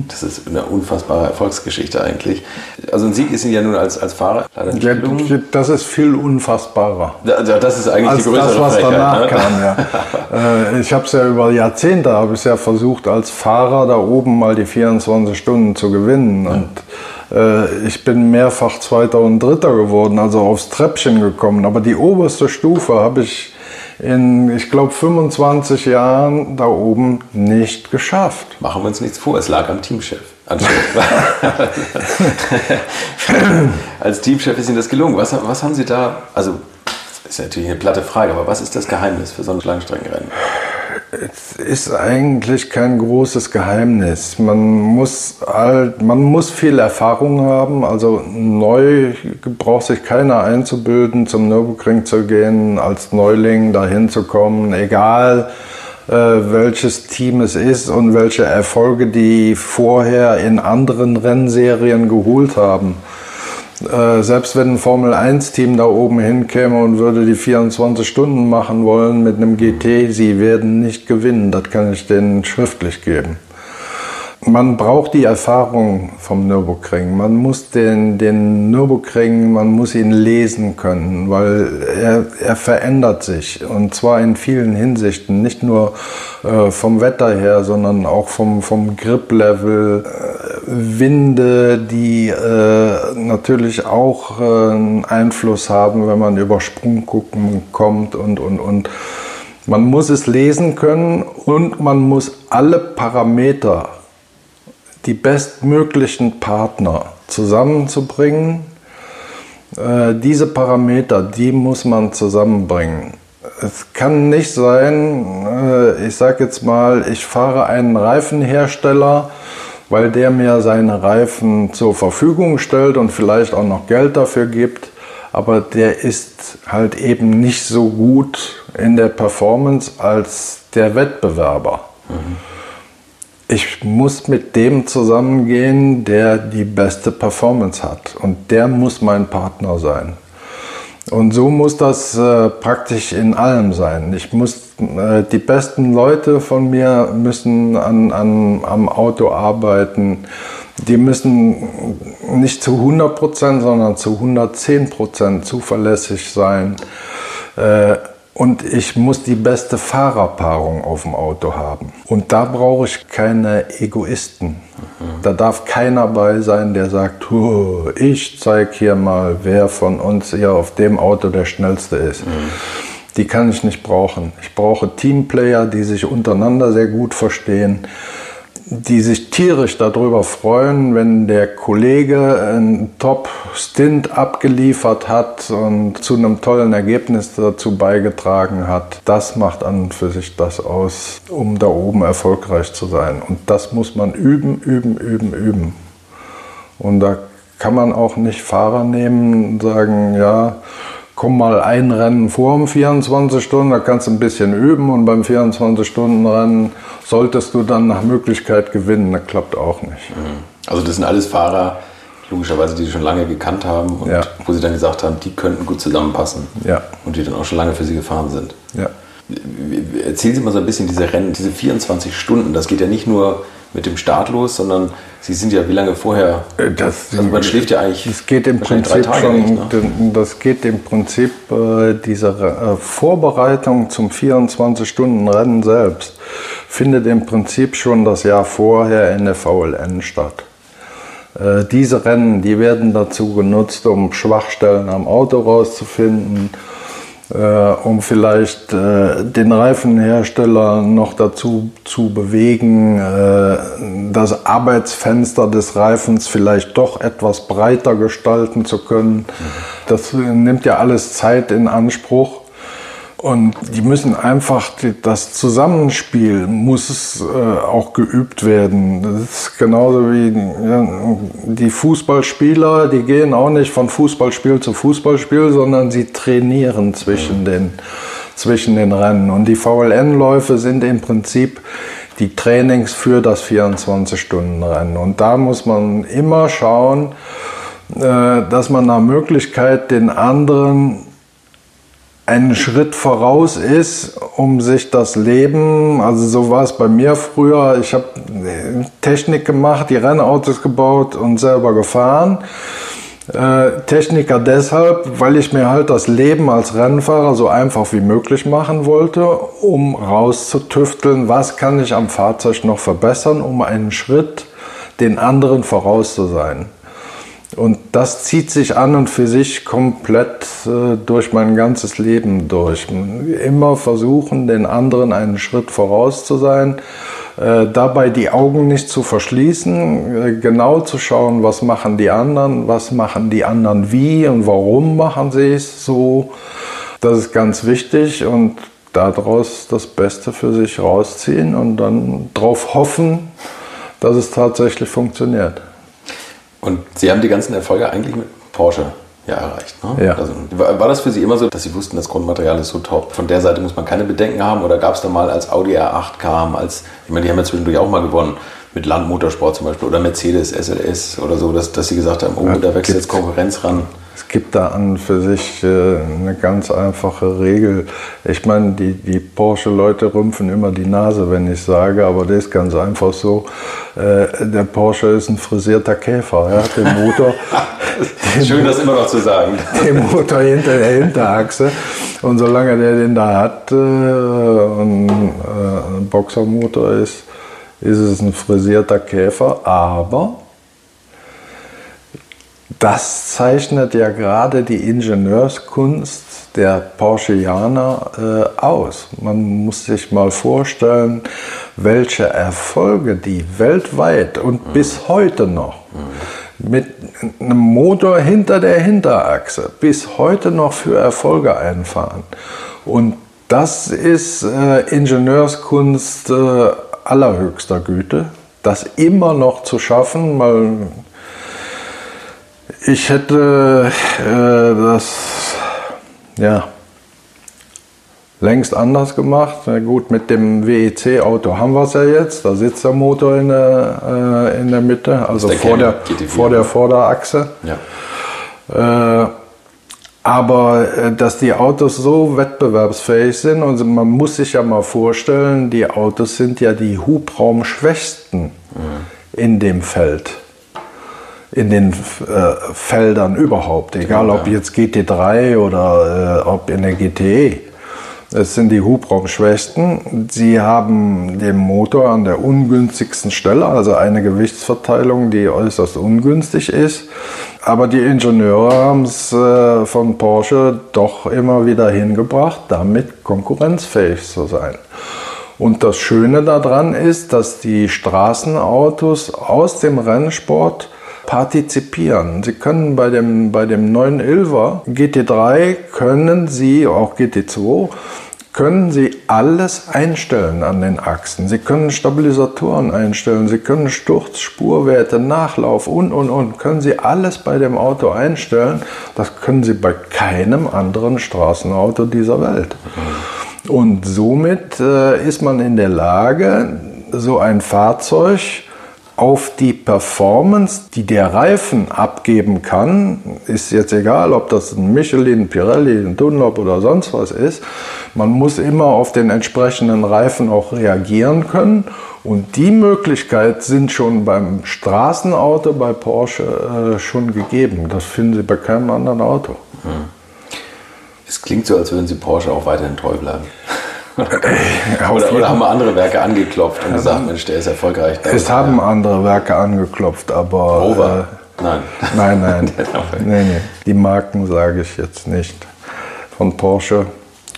Das ist eine unfassbare Erfolgsgeschichte eigentlich. Also ein Sieg ist Ihnen ja nun als, als Fahrer leider nicht Ja, das ist viel unfassbarer. Also Das ist eigentlich als die größere das, was Frechheit, danach ne? kam. Ja. *laughs* Äh, ich habe es ja über Jahrzehnte, habe ich ja versucht, als Fahrer da oben mal die 24 Stunden zu gewinnen. Und äh, ich bin mehrfach Zweiter und Dritter geworden, also aufs Treppchen gekommen. Aber die oberste Stufe habe ich in, ich glaube, 25 Jahren da oben nicht geschafft. Machen wir uns nichts vor, es lag am Teamchef. *laughs* Als Teamchef ist Ihnen das gelungen. Was, was haben Sie da, also das ist natürlich eine platte Frage, aber was ist das Geheimnis für so ein Langstreckenrennen? Es ist eigentlich kein großes Geheimnis. Man muss, halt, man muss viel Erfahrung haben. Also neu braucht sich keiner einzubilden, zum Nürburgring zu gehen, als Neuling dahin zu kommen, egal äh, welches Team es ist und welche Erfolge die vorher in anderen Rennserien geholt haben. Äh, selbst wenn ein Formel-1-Team da oben hinkäme und würde die 24 Stunden machen wollen mit einem GT, sie werden nicht gewinnen. Das kann ich denen schriftlich geben. Man braucht die Erfahrung vom Nürburgring. Man muss den, den Nürburgring, man muss ihn lesen können, weil er, er verändert sich. Und zwar in vielen Hinsichten. Nicht nur äh, vom Wetter her, sondern auch vom, vom Grip-Level. Winde, die äh, natürlich auch äh, einen Einfluss haben, wenn man über Sprunggucken kommt und, und, und. Man muss es lesen können und man muss alle Parameter die bestmöglichen Partner zusammenzubringen. Äh, diese Parameter, die muss man zusammenbringen. Es kann nicht sein, äh, ich sage jetzt mal, ich fahre einen Reifenhersteller, weil der mir seine Reifen zur Verfügung stellt und vielleicht auch noch Geld dafür gibt, aber der ist halt eben nicht so gut in der Performance als der Wettbewerber. Ich muss mit dem zusammengehen, der die beste Performance hat. Und der muss mein Partner sein. Und so muss das äh, praktisch in allem sein. Ich muss, die besten Leute von mir müssen an, an, am Auto arbeiten. die müssen nicht zu 100 Prozent, sondern zu 110 Prozent zuverlässig sein. Äh, und ich muss die beste Fahrerpaarung auf dem Auto haben. Und da brauche ich keine Egoisten. Da darf keiner bei sein, der sagt, ich zeige hier mal, wer von uns hier auf dem Auto der schnellste ist. Mhm. Die kann ich nicht brauchen. Ich brauche Teamplayer, die sich untereinander sehr gut verstehen die sich tierisch darüber freuen, wenn der Kollege einen Top-Stint abgeliefert hat und zu einem tollen Ergebnis dazu beigetragen hat. Das macht an und für sich das aus, um da oben erfolgreich zu sein. Und das muss man üben, üben, üben, üben. Und da kann man auch nicht Fahrer nehmen und sagen, ja, komm mal ein Rennen vor um 24 Stunden, da kannst du ein bisschen üben und beim 24-Stunden-Rennen solltest du dann nach Möglichkeit gewinnen. Das klappt auch nicht. Mhm. Also das sind alles Fahrer, logischerweise, die sie schon lange gekannt haben und ja. wo sie dann gesagt haben, die könnten gut zusammenpassen. Ja. Und die dann auch schon lange für sie gefahren sind. Ja. Erzählen Sie mal so ein bisschen diese Rennen, diese 24 Stunden. Das geht ja nicht nur mit dem Start los, sondern Sie sind ja wie lange vorher? Äh, das, also man schläft ja eigentlich. Das geht im Prinzip schon, ne? das geht im Prinzip äh, diese äh, Vorbereitung zum 24-Stunden-Rennen selbst findet im Prinzip schon das Jahr vorher in der VLN statt. Äh, diese Rennen, die werden dazu genutzt, um Schwachstellen am Auto rauszufinden um vielleicht äh, den Reifenhersteller noch dazu zu bewegen, äh, das Arbeitsfenster des Reifens vielleicht doch etwas breiter gestalten zu können. Das nimmt ja alles Zeit in Anspruch. Und die müssen einfach, das Zusammenspiel muss äh, auch geübt werden. Das ist genauso wie ja, die Fußballspieler, die gehen auch nicht von Fußballspiel zu Fußballspiel, sondern sie trainieren zwischen den, zwischen den Rennen. Und die VLN-Läufe sind im Prinzip die Trainings für das 24-Stunden-Rennen. Und da muss man immer schauen, äh, dass man nach Möglichkeit den anderen einen Schritt voraus ist, um sich das Leben, also so war es bei mir früher, ich habe Technik gemacht, die Rennautos gebaut und selber gefahren. Äh, Techniker deshalb, weil ich mir halt das Leben als Rennfahrer so einfach wie möglich machen wollte, um rauszutüfteln, was kann ich am Fahrzeug noch verbessern, um einen Schritt den anderen voraus zu sein. Und das zieht sich an und für sich komplett äh, durch mein ganzes Leben durch. Immer versuchen, den anderen einen Schritt voraus zu sein, äh, dabei die Augen nicht zu verschließen, äh, genau zu schauen, was machen die anderen, was machen die anderen wie und warum machen sie es so. Das ist ganz wichtig und daraus das Beste für sich rausziehen und dann darauf hoffen, dass es tatsächlich funktioniert. Und Sie haben die ganzen Erfolge eigentlich mit Porsche ja erreicht. Ne? Ja. Also, war das für Sie immer so, dass Sie wussten, das Grundmaterial ist so top? Von der Seite muss man keine Bedenken haben? Oder gab es da mal, als Audi R8 kam, als, ich meine, die haben ja zwischendurch auch mal gewonnen, mit Land Motorsport zum Beispiel oder Mercedes SLS oder so, dass, dass Sie gesagt haben, oh, ja, da wächst jetzt Konkurrenz ran? Es gibt da an für sich äh, eine ganz einfache Regel. Ich meine, die, die Porsche-Leute rümpfen immer die Nase, wenn ich sage, aber das ist ganz einfach so. Äh, der Porsche ist ein frisierter Käfer. Er hat den Motor. *laughs* Schön, das immer noch zu sagen. *laughs* Den Motor hinter der Hinterachse. Und solange der den da hat äh, und ein Boxermotor ist, ist es ein frisierter Käfer. Aber das zeichnet ja gerade die Ingenieurskunst der Porscheaner äh, aus. Man muss sich mal vorstellen, welche Erfolge die weltweit und mhm. bis heute noch mhm. mit einem Motor hinter der Hinterachse bis heute noch für Erfolge einfahren. Und das ist äh, Ingenieurskunst äh, allerhöchster Güte, das immer noch zu schaffen, mal ich hätte äh, das ja, längst anders gemacht. Na gut, mit dem WEC-Auto haben wir es ja jetzt. Da sitzt der Motor in der, äh, in der Mitte, also der vor, der, vor der Vorderachse. Ja. Äh, aber äh, dass die Autos so wettbewerbsfähig sind und man muss sich ja mal vorstellen, die Autos sind ja die Hubraumschwächsten mhm. in dem Feld. In den äh, Feldern überhaupt, egal ob jetzt GT3 oder äh, ob in der GTE. Es sind die Hubraumschwächten. Sie haben den Motor an der ungünstigsten Stelle, also eine Gewichtsverteilung, die äußerst ungünstig ist. Aber die Ingenieure haben es äh, von Porsche doch immer wieder hingebracht, damit konkurrenzfähig zu sein. Und das Schöne daran ist, dass die Straßenautos aus dem Rennsport partizipieren. Sie können bei dem, bei dem 911er GT3 können Sie, auch GT2, können Sie alles einstellen an den Achsen. Sie können Stabilisatoren einstellen, Sie können Sturz, Spurwerte, Nachlauf und, und, und. Können Sie alles bei dem Auto einstellen. Das können Sie bei keinem anderen Straßenauto dieser Welt. Und somit äh, ist man in der Lage, so ein Fahrzeug auf die Performance, die der Reifen abgeben kann, ist jetzt egal, ob das ein Michelin, ein Pirelli, ein Dunlop oder sonst was ist, man muss immer auf den entsprechenden Reifen auch reagieren können. Und die Möglichkeit sind schon beim Straßenauto bei Porsche äh, schon gegeben. Das finden Sie bei keinem anderen Auto. Hm. Es klingt so, als würden Sie Porsche auch weiterhin treu bleiben. Oder, oder, haben andere Werke angeklopft und gesagt, Mensch, der ist erfolgreich. Es haben andere Werke angeklopft, aber. Rover? Äh, nein. Nein, nein. *laughs* nee, nee. Die Marken sage ich jetzt nicht. Von Porsche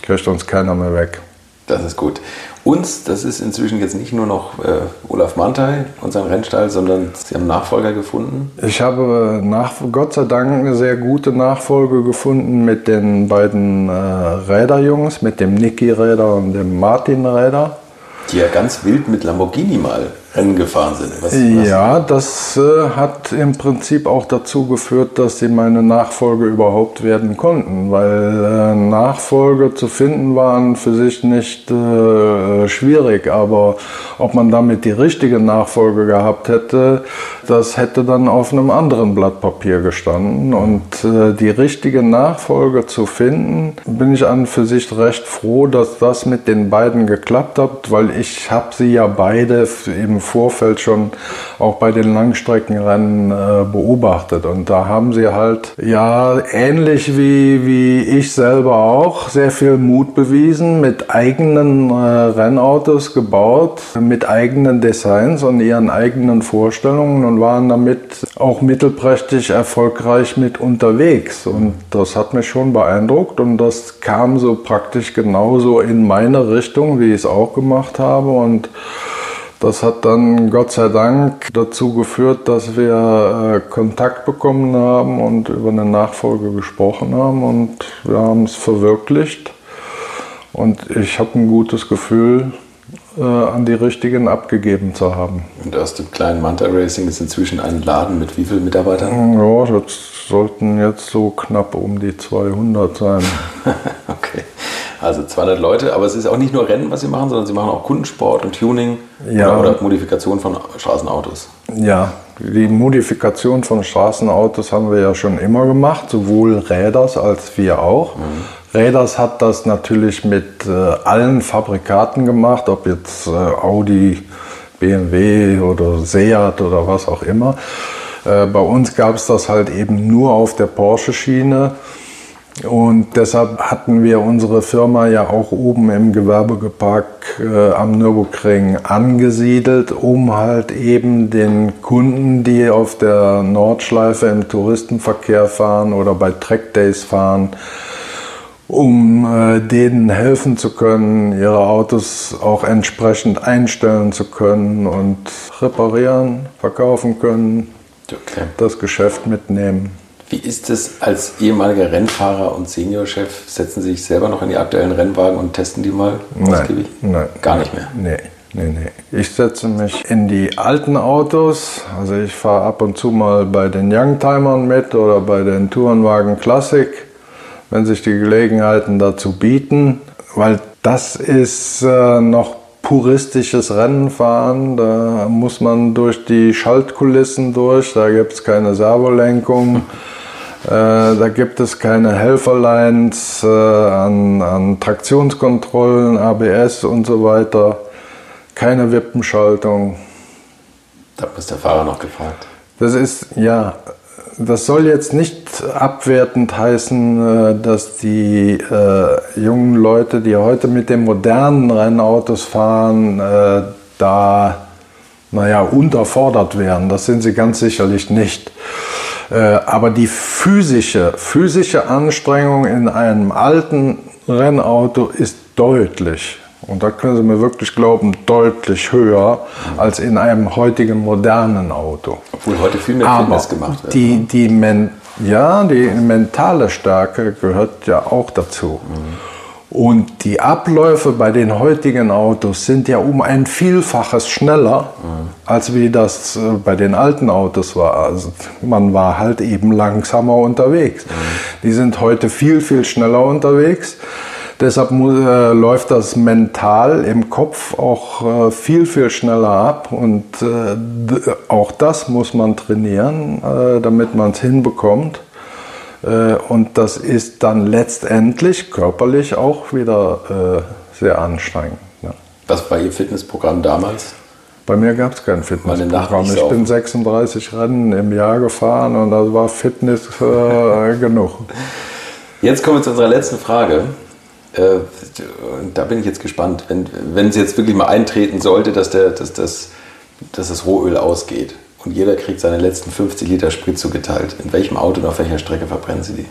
kriegt uns keiner mehr weg. Das ist gut. Uns, das ist inzwischen jetzt nicht nur noch äh, Olaf Mantei und sein Rennstall, sondern Sie haben Nachfolger gefunden? Ich habe nach, Gott sei Dank eine sehr gute Nachfolge gefunden mit den beiden äh, Räderjungs, mit dem Niki Räder und dem Martin Räder. Die ja ganz wild mit Lamborghini mal Rennen gefahren sind. Was, was? Ja, das äh, hat im Prinzip auch dazu geführt, dass sie meine Nachfolge überhaupt werden konnten, weil äh, Nachfolge zu finden waren für sich nicht äh, schwierig, aber ob man damit die richtige Nachfolge gehabt hätte, das hätte dann auf einem anderen Blatt Papier gestanden und äh, die richtige Nachfolge zu finden, bin ich an für sich recht froh, dass das mit den beiden geklappt hat, weil ich habe sie ja beide eben Vorfeld schon auch bei den Langstreckenrennen äh, beobachtet. Und da haben sie halt, ja, ähnlich wie, wie ich selber auch, sehr viel Mut bewiesen, mit eigenen äh, Rennautos gebaut, mit eigenen Designs und ihren eigenen Vorstellungen und waren damit auch mittelprächtig erfolgreich mit unterwegs. Und das hat mich schon beeindruckt und das kam so praktisch genauso in meine Richtung, wie ich es auch gemacht habe. Und das hat dann Gott sei Dank dazu geführt, dass wir äh, Kontakt bekommen haben und über eine Nachfolge gesprochen haben und wir haben es verwirklicht. Und ich habe ein gutes Gefühl, äh, an die richtigen abgegeben zu haben. Und aus dem kleinen Manta Racing ist inzwischen ein Laden mit wie vielen Mitarbeitern? Ja, das sollten jetzt so knapp um die 200 sein. *laughs* Also 200 Leute, aber es ist auch nicht nur Rennen, was sie machen, sondern sie machen auch Kundensport und Tuning ja. oder, oder Modifikation von Straßenautos. Ja, die Modifikation von Straßenautos haben wir ja schon immer gemacht, sowohl Räders als wir auch. Mhm. Räders hat das natürlich mit äh, allen Fabrikaten gemacht, ob jetzt äh, Audi, BMW oder Seat oder was auch immer. Äh, bei uns gab es das halt eben nur auf der Porsche-Schiene. Und deshalb hatten wir unsere Firma ja auch oben im Gewerbegepark äh, am Nürburgring angesiedelt, um halt eben den Kunden, die auf der Nordschleife im Touristenverkehr fahren oder bei Track Days fahren, um äh, denen helfen zu können, ihre Autos auch entsprechend einstellen zu können und reparieren, verkaufen können, okay. das Geschäft mitnehmen. Wie ist es als ehemaliger Rennfahrer und Seniorchef? Setzen Sie sich selber noch in die aktuellen Rennwagen und testen die mal ausgiebig? Nein, Gar nicht mehr? Nee. Nee, nee. Ich setze mich in die alten Autos. Also ich fahre ab und zu mal bei den Youngtimern mit oder bei den Tourenwagen Classic, wenn sich die Gelegenheiten dazu bieten. Weil das ist äh, noch puristisches Rennen fahren. Da muss man durch die Schaltkulissen durch. Da gibt es keine Servolenkung. *laughs* Äh, da gibt es keine Helferlines äh, an, an, Traktionskontrollen, ABS und so weiter. Keine Wippenschaltung. Da ist der Fahrer noch gefragt. Das ist, ja, das soll jetzt nicht abwertend heißen, äh, dass die äh, jungen Leute, die heute mit den modernen Rennautos fahren, äh, da, naja, unterfordert werden. Das sind sie ganz sicherlich nicht. Äh, aber die physische, physische Anstrengung in einem alten Rennauto ist deutlich und da können Sie mir wirklich glauben, deutlich höher als in einem heutigen modernen Auto. Obwohl heute viel mehr Fitness gemacht wird. Die, ne? die men ja, die mentale Stärke gehört ja auch dazu. Mhm. Und die Abläufe bei den heutigen Autos sind ja um ein Vielfaches schneller, mhm. als wie das äh, bei den alten Autos war. Also man war halt eben langsamer unterwegs. Mhm. Die sind heute viel, viel schneller unterwegs. Deshalb muss, äh, läuft das mental im Kopf auch äh, viel, viel schneller ab. Und äh, auch das muss man trainieren, äh, damit man es hinbekommt. Äh, und das ist dann letztendlich körperlich auch wieder äh, sehr anstrengend. Ja. Was war Ihr Fitnessprogramm damals? Bei mir gab es kein Fitnessprogramm. Ich bin 36 Rennen im Jahr gefahren und da war Fitness *laughs* genug. Jetzt kommen wir zu unserer letzten Frage. Äh, da bin ich jetzt gespannt, wenn, wenn es jetzt wirklich mal eintreten sollte, dass, der, dass, das, dass das Rohöl ausgeht und jeder kriegt seine letzten 50 Liter Sprit zugeteilt. In welchem Auto und auf welcher Strecke verbrennen Sie die?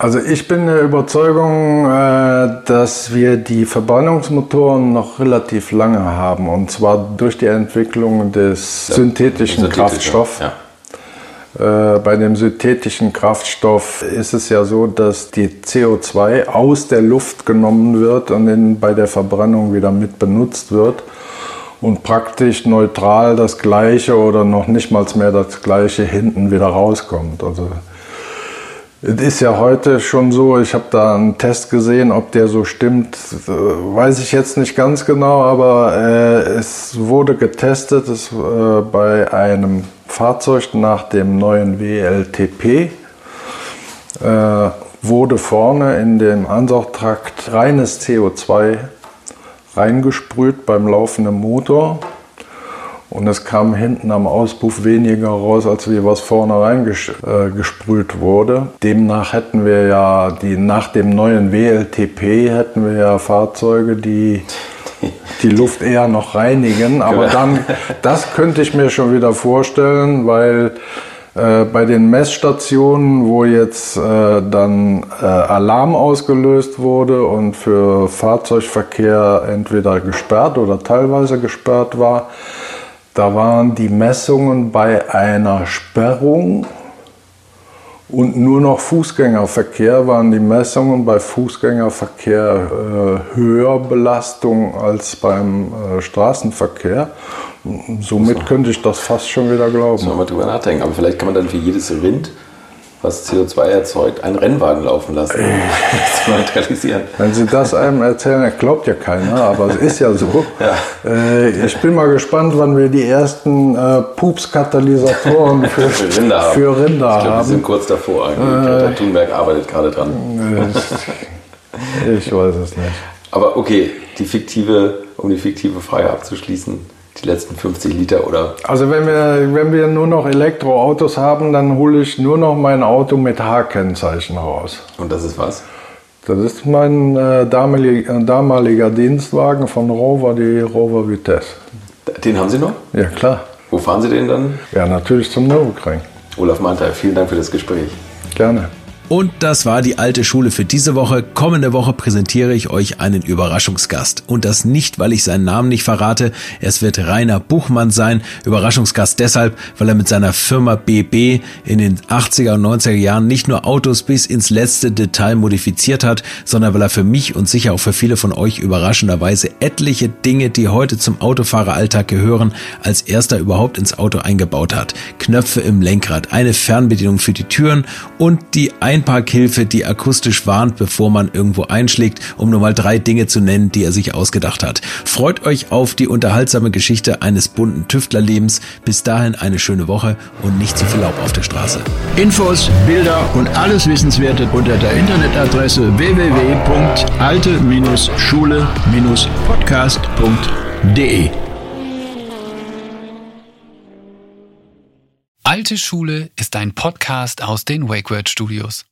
Also ich bin der Überzeugung, äh, dass wir die Verbrennungsmotoren noch relativ lange haben und zwar durch die Entwicklung des synthetischen Kraftstoffs. Ja. Äh, bei dem synthetischen Kraftstoff ist es ja so, dass die CO2 aus der Luft genommen wird und in, bei der Verbrennung wieder mit benutzt wird und praktisch neutral das gleiche oder noch nicht mal mehr das gleiche hinten wieder rauskommt. Also es ist ja heute schon so, ich habe da einen Test gesehen, ob der so stimmt, äh, weiß ich jetzt nicht ganz genau, aber äh, es wurde getestet es, äh, bei einem Fahrzeug nach dem neuen WLTP. Äh, wurde vorne in dem Ansaugtrakt reines CO2 reingesprüht beim laufenden Motor und es kam hinten am Auspuff weniger raus, als wie was vorne reingesprüht äh, wurde. Demnach hätten wir ja die, nach dem neuen WLTP hätten wir ja Fahrzeuge, die die Luft eher noch reinigen. Aber genau. dann, das könnte ich mir schon wieder vorstellen, weil äh, bei den Messstationen, wo jetzt äh, dann äh, Alarm ausgelöst wurde und für Fahrzeugverkehr entweder gesperrt oder teilweise gesperrt war, da waren die Messungen bei einer Sperrung und nur noch Fußgängerverkehr waren die Messungen bei Fußgängerverkehr äh, höher Belastung als beim äh, Straßenverkehr. Somit könnte ich das fast schon wieder glauben. Sollen wir drüber nachdenken. Aber vielleicht kann man dann für jedes Rind was CO2 erzeugt, einen Rennwagen laufen lassen, um das *laughs* zu neutralisieren. Wenn Sie das einem erzählen, glaubt ja keiner, aber es ist ja so. *laughs* Ja. Äh, ich bin mal gespannt, wann wir die ersten äh, Pups-Katalysatoren *laughs* für, für, Rinder haben. Für Rinder ich glaub, haben. Wir sind kurz davor. Greta Thunberg arbeitet gerade dran. ich weiß es nicht. Aber okay, die fiktive, um die fiktive Frage abzuschließen, die letzten 50 Liter oder? Also wenn wir, wenn wir nur noch Elektroautos haben, dann hole ich nur noch mein Auto mit H-Kennzeichen raus. Und das ist was? Das ist mein äh, damaliger, äh, damaliger Dienstwagen von Rover, die Rover Vitesse. Den haben Sie noch? Ja, klar. Wo fahren Sie den dann? Ja, natürlich zum Nürburgring. Olaf Mantel, vielen Dank für das Gespräch. Gerne. Und das war die alte Schule für diese Woche. Kommende Woche präsentiere ich euch einen Überraschungsgast. Und das nicht, weil ich seinen Namen nicht verrate. Es wird Rainer Buchmann sein. Überraschungsgast deshalb, weil er mit seiner Firma BB in den 80er und 90er Jahren nicht nur Autos bis ins letzte Detail modifiziert hat, sondern weil er für mich und sicher auch für viele von euch überraschenderweise etliche Dinge, die heute zum Autofahreralltag gehören, als erster überhaupt ins Auto eingebaut hat. Knöpfe im Lenkrad, eine Fernbedienung für die Türen und die ein Einparkhilfe, die akustisch warnt, bevor man irgendwo einschlägt, um nur mal drei Dinge zu nennen, die er sich ausgedacht hat. Freut euch auf die unterhaltsame Geschichte eines bunten Tüftlerlebens. Bis dahin eine schöne Woche und nicht zu viel Laub auf der Straße. Infos, Bilder und alles Wissenswerte unter der Internetadresse www.alte-schule-podcast.de Alte Schule ist ein Podcast aus den WakeWord Studios.